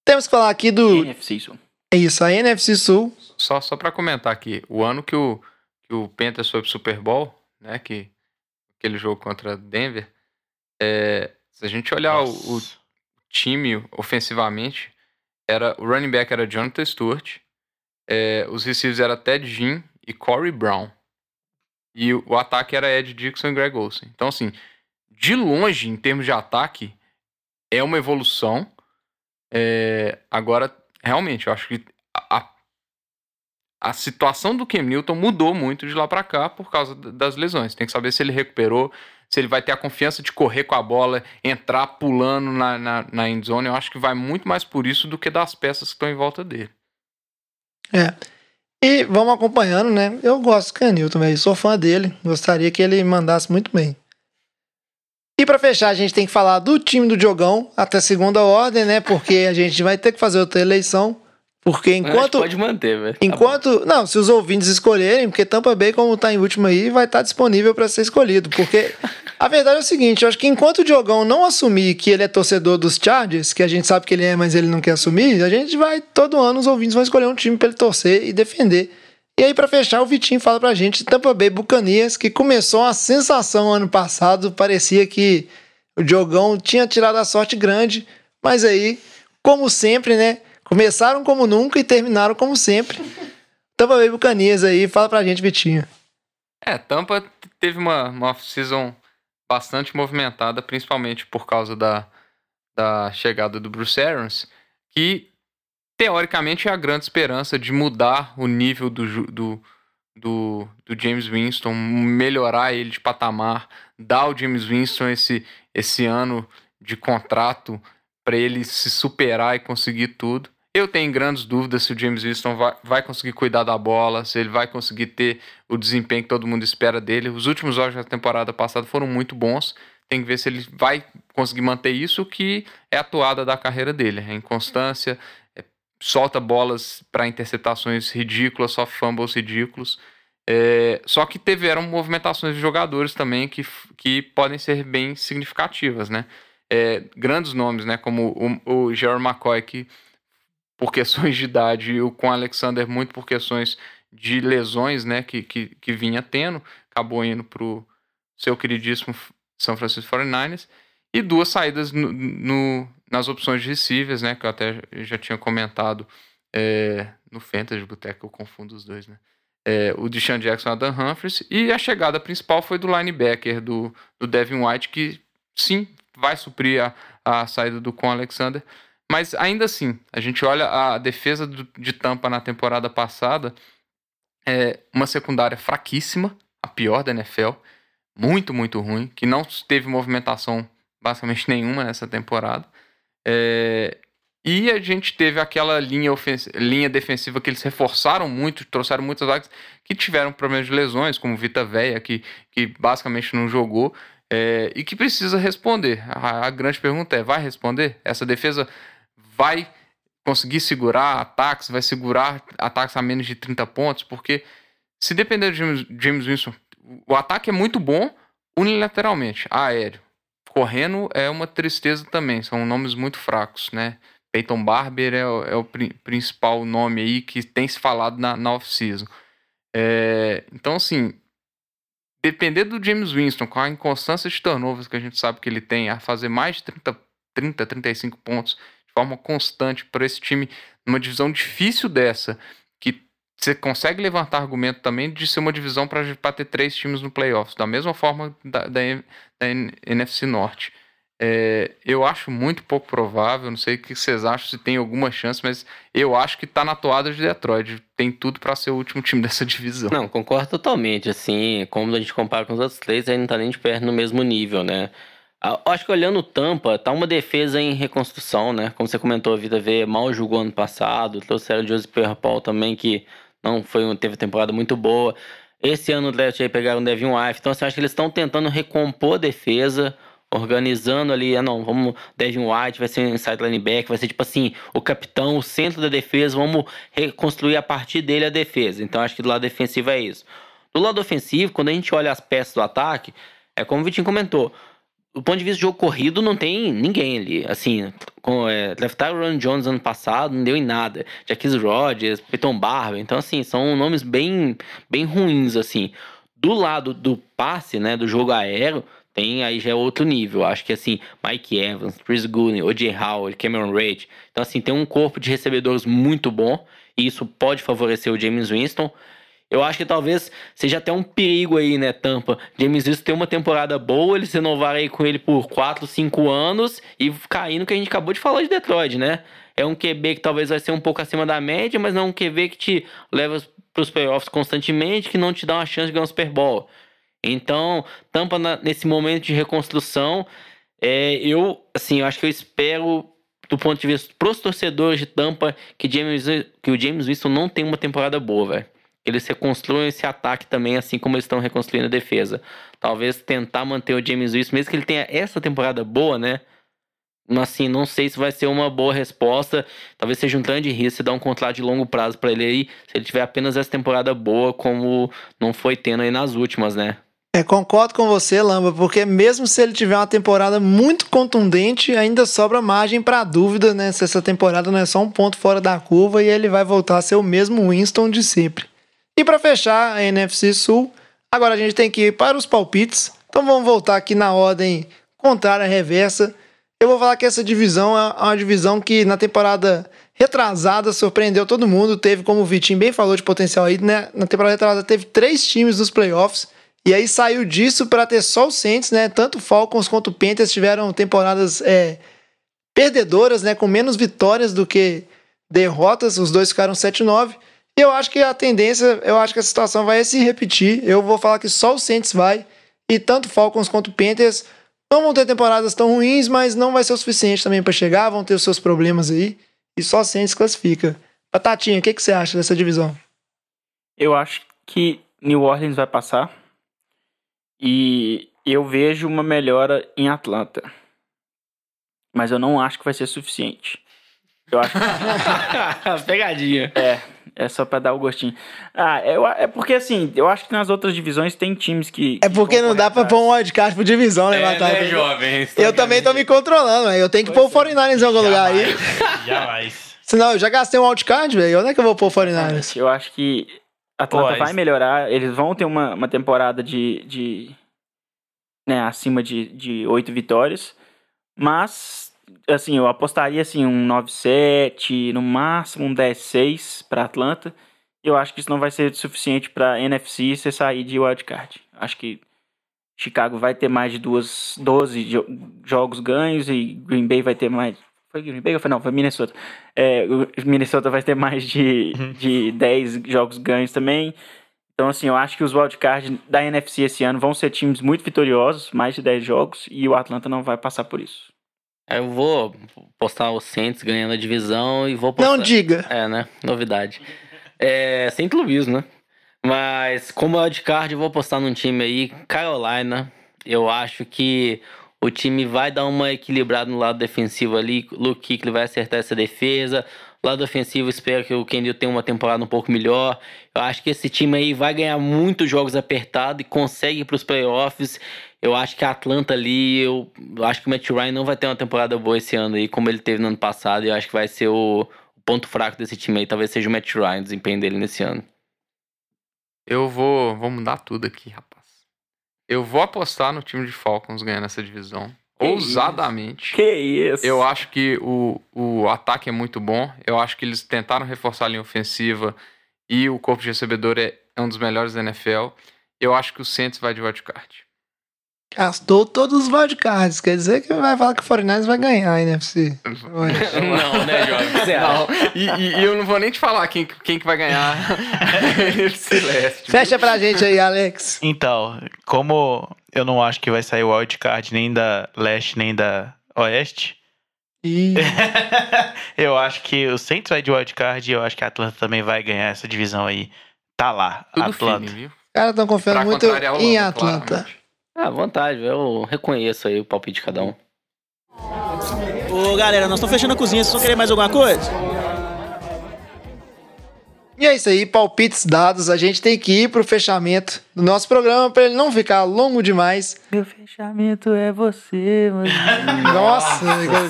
[SPEAKER 3] temos que falar aqui do.
[SPEAKER 7] NFC isso.
[SPEAKER 3] É isso, a NFC Sul.
[SPEAKER 5] Só, só para comentar aqui, o ano que o, que o Panthers foi pro Super Bowl, né, que aquele jogo contra Denver, é, se a gente olhar o, o time ofensivamente, era o running back era Jonathan Stewart, é, os receivers era Ted Jean e Corey Brown. E o, o ataque era Ed Dixon e Greg Olsen. Então, assim, de longe, em termos de ataque, é uma evolução. É, agora, realmente, eu acho que a situação do Cam Newton mudou muito de lá pra cá por causa das lesões. Tem que saber se ele recuperou, se ele vai ter a confiança de correr com a bola, entrar pulando na, na, na endzone. Eu acho que vai muito mais por isso do que das peças que estão em volta dele.
[SPEAKER 3] É. E vamos acompanhando, né? Eu gosto do Canilton, velho. Sou fã dele. Gostaria que ele mandasse muito bem. E pra fechar, a gente tem que falar do time do Diogão, até segunda ordem, né? Porque a gente vai ter que fazer outra eleição. Porque enquanto.
[SPEAKER 6] Pode manter, velho. Tá
[SPEAKER 3] Enquanto. Não, se os ouvintes escolherem, porque Tampa Bay, como tá em último aí, vai estar disponível para ser escolhido. Porque a verdade é o seguinte: eu acho que enquanto o Diogão não assumir que ele é torcedor dos Chargers, que a gente sabe que ele é, mas ele não quer assumir, a gente vai, todo ano, os ouvintes vão escolher um time para ele torcer e defender. E aí, para fechar, o Vitinho fala pra gente Tampa Bay Buccaneers, que começou uma sensação ano passado. Parecia que o Diogão tinha tirado a sorte grande, mas aí como sempre, né? Começaram como nunca e terminaram como sempre. Tampa Bay Buccaneers aí, fala pra gente, Vitinho.
[SPEAKER 5] É, Tampa teve uma, uma off-season bastante movimentada, principalmente por causa da, da chegada do Bruce Arians, que teoricamente é a grande esperança de mudar o nível do, do, do, do James Winston, melhorar ele de patamar, dar ao James Winston esse, esse ano de contrato para ele se superar e conseguir tudo. Eu tenho grandes dúvidas se o James Winston vai, vai conseguir cuidar da bola, se ele vai conseguir ter o desempenho que todo mundo espera dele. Os últimos jogos da temporada passada foram muito bons. Tem que ver se ele vai conseguir manter isso, que é a toada da carreira dele. É inconstância, é- solta bolas para interceptações ridículas, só fumbles ridículos. É, só que tiveram movimentações de jogadores também que, que podem ser bem significativas, né? É, grandes nomes, né? Como o, o Jerry McCoy, que por questões de idade, e o com Alexander muito por questões de lesões, né? Que, que, que vinha tendo, acabou indo pro seu queridíssimo São Francisco 49ers. E duas saídas no, no- nas opções de receivers, né? Que eu até já tinha comentado é, no Fantasy Boteco, eu confundo os dois, né? É, o Deshaun Jackson e o Adam Humphries. E a chegada principal foi do linebacker, do, do Devin White, que sim, vai suprir a, a saída do Con Alexander. Mas ainda assim, a gente olha a defesa de Tampa na temporada passada, é uma secundária fraquíssima, a pior da NFL, muito, muito ruim, que não teve movimentação basicamente nenhuma nessa temporada. É, e a gente teve aquela linha, linha defensiva que eles reforçaram muito, trouxeram muitas vagas que tiveram problemas de lesões, como Vita Veia, que, que basicamente não jogou, é, e que precisa responder. A, a grande pergunta é: vai responder? Essa defesa vai conseguir segurar ataques, vai segurar ataques a menos de 30 pontos? Porque se depender de James, James Winston, o ataque é muito bom unilateralmente, aéreo. Correndo é uma tristeza também, são nomes muito fracos, né? Peyton Barber é, o- é o pri- principal nome aí que tem se falado na, na off-season. É, então, assim, depender do James Winston, com a inconstância de turnovers que a gente sabe que ele tem, a fazer mais de 30, 30 35 pontos forma constante para esse time, numa divisão difícil dessa, que você consegue levantar argumento também de ser uma divisão para ter três times no playoffs, da mesma forma da, da, da NFC Norte. É, eu acho muito pouco provável, não sei o que vocês acham, se tem alguma chance, mas eu acho que tá na toada de Detroit. Tem tudo para ser o último time dessa divisão.
[SPEAKER 6] Não, concordo totalmente. Assim, como a gente compara com os outros três, aí não tá nem de perto no mesmo nível, né? Ah, acho que olhando o Tampa, tá uma defesa em reconstrução, né? Como você comentou, a Vida V mal jogou ano passado, trouxeram o Joseph Pierre-Paul também, que não foi, um- teve temporada muito boa. Esse ano o draft aí pegaram o Devin White, então assim, eu acho que eles estão tentando recompor a defesa, organizando ali, ah não, vamos, Devin White vai ser um inside linebacker, vai ser tipo assim, o capitão, o centro da defesa, vamos reconstruir a partir dele a defesa. Então acho que do lado defensivo é isso. Do lado ofensivo, quando a gente olha as peças do ataque, é como o Vitinho comentou, do ponto de vista de jogo corrido, não tem ninguém ali. Assim, com, é, draftaram o Ron Jones ano passado, não deu em nada. Jaquez Rodgers, Peyton Barber. Então, assim, são nomes bem, bem ruins, assim. Do lado do passe, né, do jogo aéreo, tem aí já é outro nível. Acho que, assim, Mike Evans, Chris Goodwin, O.J. Howard, Cameron Rage. Então, assim, tem um corpo de recebedores muito bom. E isso pode favorecer o James Winston. Eu acho que talvez seja até um perigo aí, né, Tampa? James Winston tem uma temporada boa, eles renovaram aí com ele por 4, 5 anos e cair no que a gente acabou de falar de Detroit, né? É um QB que talvez vai ser um pouco acima da média, mas não é um QB que te leva pros playoffs constantemente, que não te dá uma chance de ganhar um Super Bowl. Então, Tampa na- nesse momento de reconstrução, é, eu, assim, eu acho que eu espero do ponto de vista pros torcedores de Tampa que, James, que o James Winston não tem uma temporada boa, velho eles reconstruam esse ataque também, assim como eles estão reconstruindo a defesa. Talvez tentar manter o James Winston, mesmo que ele tenha essa temporada boa, né? Assim, não sei se vai ser uma boa resposta. Talvez seja um grande risco dar um contrato de longo prazo para ele aí, se ele tiver apenas essa temporada boa, como não foi tendo aí nas últimas, né?
[SPEAKER 3] É, concordo com você, Lamba, porque mesmo se ele tiver uma temporada muito contundente, ainda sobra margem para dúvida, né? Se essa temporada não é só um ponto fora da curva e ele vai voltar a ser o mesmo Winston de sempre. E para fechar a NFC Sul, agora a gente tem que ir para os palpites. Então vamos voltar aqui na ordem contrária reversa. Eu vou falar que essa divisão é uma divisão que na temporada retrasada surpreendeu todo mundo. Teve, como o Vitinho bem falou de potencial aí, né? Na temporada retrasada teve três times nos playoffs. E aí saiu disso para ter só o Saints, né? Tanto Falcons quanto Panthers tiveram temporadas é, perdedoras, né? Com menos vitórias do que derrotas. Os dois ficaram 7-9. E eu acho que a tendência, eu acho que a situação vai se repetir. Eu vou falar que só o Saints vai. E tanto Falcons quanto Panthers não vão ter temporadas tão ruins, mas não vai ser o suficiente também para chegar. Vão ter os seus problemas aí. E só o Saints classifica. Batatinha, o que, que você acha dessa divisão?
[SPEAKER 7] Eu acho que New Orleans vai passar. E eu vejo uma melhora em Atlanta. Mas eu não acho que vai ser suficiente. Eu acho que...
[SPEAKER 6] Pegadinha.
[SPEAKER 7] É, é só pra dar o gostinho. Ah, eu, é porque assim, eu acho que nas outras divisões tem times que.
[SPEAKER 3] É porque não dá pra pôr um wildcard por divisão, né, Batalha?
[SPEAKER 6] jovem?
[SPEAKER 3] Eu também tô me controlando, velho. Eu tenho que pôr o 49ers em algum lugar aí.
[SPEAKER 4] Jamais.
[SPEAKER 3] Senão, eu já gastei um wildcard, velho. Onde é que eu vou pôr o 49ers?
[SPEAKER 7] Eu acho que Atlanta
[SPEAKER 4] Pô,
[SPEAKER 7] vai melhorar. Eles vão ter uma, uma temporada de. de né, acima de, de 8 vitórias. Mas, assim, eu apostaria assim, um 9-7, no máximo um 10-6 para Atlanta. Eu acho que isso não vai ser suficiente para NFC você sair de wildcard. Acho que Chicago vai ter mais de duas, 12 jo- jogos ganhos e Green Bay vai ter mais. Foi Green Bay ou foi não? Foi Minnesota. É, Minnesota vai ter mais de, de 10 jogos ganhos também. Então, assim, eu acho que os wildcards da NFC esse ano vão ser times muito vitoriosos, mais de 10 jogos, e o Atlanta não vai passar por isso.
[SPEAKER 6] Eu vou postar o Saints ganhando a divisão e vou postar...
[SPEAKER 3] Não diga.
[SPEAKER 6] É, né? Novidade. É, Saint Louis, né? Mas como wildcard, eu vou postar num time aí, Carolina. Eu acho que o time vai dar uma equilibrada no lado defensivo ali. Luke Kuechly vai acertar essa defesa. Lado ofensivo, espero que o Kendall tenha uma temporada um pouco melhor. Eu acho que esse time aí vai ganhar muitos jogos apertados e consegue ir para os playoffs. Eu acho que a Atlanta ali, eu, eu acho que o Matt Ryan não vai ter uma temporada boa esse ano aí, como ele teve no ano passado. E eu acho que vai ser o, o ponto fraco desse time aí. Talvez seja o Matt Ryan, o desempenho dele nesse ano.
[SPEAKER 5] Eu vou, vou mudar tudo aqui, rapaz. Eu vou apostar no time de Falcons ganhando essa divisão.
[SPEAKER 7] Que
[SPEAKER 5] ousadamente.
[SPEAKER 7] Que isso?
[SPEAKER 5] Eu acho que o, o ataque é muito bom. Eu acho que eles tentaram reforçar a linha ofensiva e o corpo de recebedor é, é um dos melhores da NFL. Eu acho que o Saints vai de wildcard.
[SPEAKER 3] Gastou todos os wildcards. Quer dizer que vai falar que o 49ers vai ganhar a NFC.
[SPEAKER 6] Não, né, Jovem?
[SPEAKER 5] Não, e, e- e eu não vou nem te falar quem, quem que vai ganhar Celeste.
[SPEAKER 3] Fecha pra gente aí, Alex.
[SPEAKER 4] Então, como eu não acho que vai sair o wildcard nem da leste nem da oeste,
[SPEAKER 3] Ih,
[SPEAKER 4] eu acho que o Saints vai de wildcard e eu acho que a Atlanta também vai ganhar essa divisão aí. Tá lá,
[SPEAKER 5] Tudo
[SPEAKER 4] Atlanta.
[SPEAKER 3] os caras estão confiando
[SPEAKER 5] Pra
[SPEAKER 3] muito em Atlanta.
[SPEAKER 5] claramente.
[SPEAKER 6] Ah, vantagem. Eu reconheço aí o palpite de cada um.
[SPEAKER 8] Ô, galera, nós estamos fechando a cozinha. Vocês vão querer mais alguma coisa?
[SPEAKER 3] E é isso aí, palpites dados. A gente tem que ir pro fechamento do nosso programa pra ele não ficar longo demais.
[SPEAKER 7] Meu fechamento é você, mano.
[SPEAKER 3] Nossa,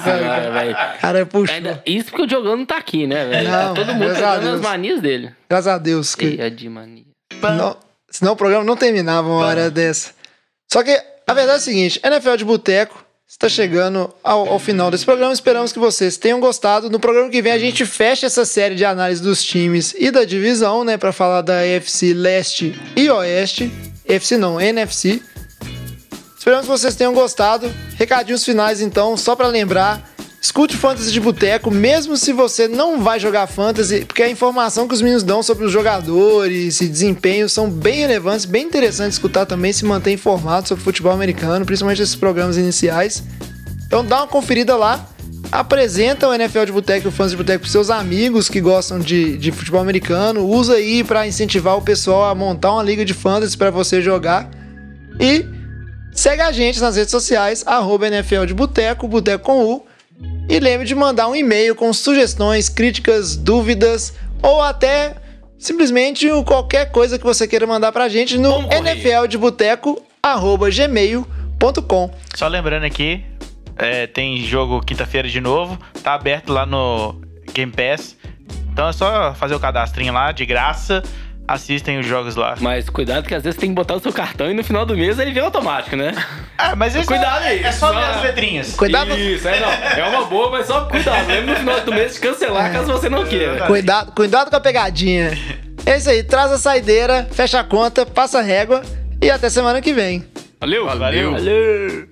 [SPEAKER 3] cara,
[SPEAKER 6] velho.
[SPEAKER 3] cara, puxa.
[SPEAKER 6] Ainda- Isso porque o Diogão não tá aqui, né, velho?
[SPEAKER 3] Não,
[SPEAKER 6] Tá todo mundo
[SPEAKER 3] graças a
[SPEAKER 6] pegando as manias dele.
[SPEAKER 3] Graças a Deus. Que...
[SPEAKER 6] Cheia de mania.
[SPEAKER 3] Não, senão o programa não terminava uma hora dessa. Só que a verdade é a seguinte: NFL de Boteco está chegando ao, ao final desse programa. Esperamos que vocês tenham gostado. No programa que vem a gente fecha essa série de análise dos times e da divisão, né? Para falar da EFC Leste e Oeste. EFC não, NFC. Esperamos que vocês tenham gostado. Recadinhos finais, então, só para lembrar. Escute Fantasy de Boteco, mesmo se você não vai jogar Fantasy, porque a informação que os meninos dão sobre os jogadores e desempenho são bem relevantes, bem interessante escutar também, se manter informado sobre futebol americano, principalmente esses programas iniciais. Então dá uma conferida lá, apresenta o NFL de Boteco e o Fantasy de Boteco para seus amigos que gostam de, de futebol americano, usa aí para incentivar o pessoal a montar uma liga de Fantasy para você jogar. E segue a gente nas redes sociais, arroba NFL de Boteco, Boteco com U. E lembre de mandar um e-mail com sugestões, críticas, dúvidas ou até simplesmente qualquer coisa que você queira mandar pra gente no nfldeboteco.gmail.com.
[SPEAKER 4] Só lembrando aqui, é, tem jogo quinta-feira de novo, tá aberto lá no Game Pass. Então é só fazer o cadastrinho lá, de graça. Assistem os jogos lá.
[SPEAKER 6] Mas cuidado que às vezes tem que botar o seu cartão e no final do mês ele vira automático, né?
[SPEAKER 4] Ah, mas isso
[SPEAKER 6] Cuidado
[SPEAKER 4] é,
[SPEAKER 6] aí.
[SPEAKER 4] é só ver as letrinhas.
[SPEAKER 3] Cuidado,
[SPEAKER 6] Isso, é, não. É uma boa, mas só cuidado. Lembra no final do mês de cancelar caso você não queira.
[SPEAKER 3] cuidado, cuidado com a pegadinha. É isso aí, traz a saideira, fecha a conta, passa a régua e até semana que vem.
[SPEAKER 6] Valeu?
[SPEAKER 5] Valeu.
[SPEAKER 4] Valeu.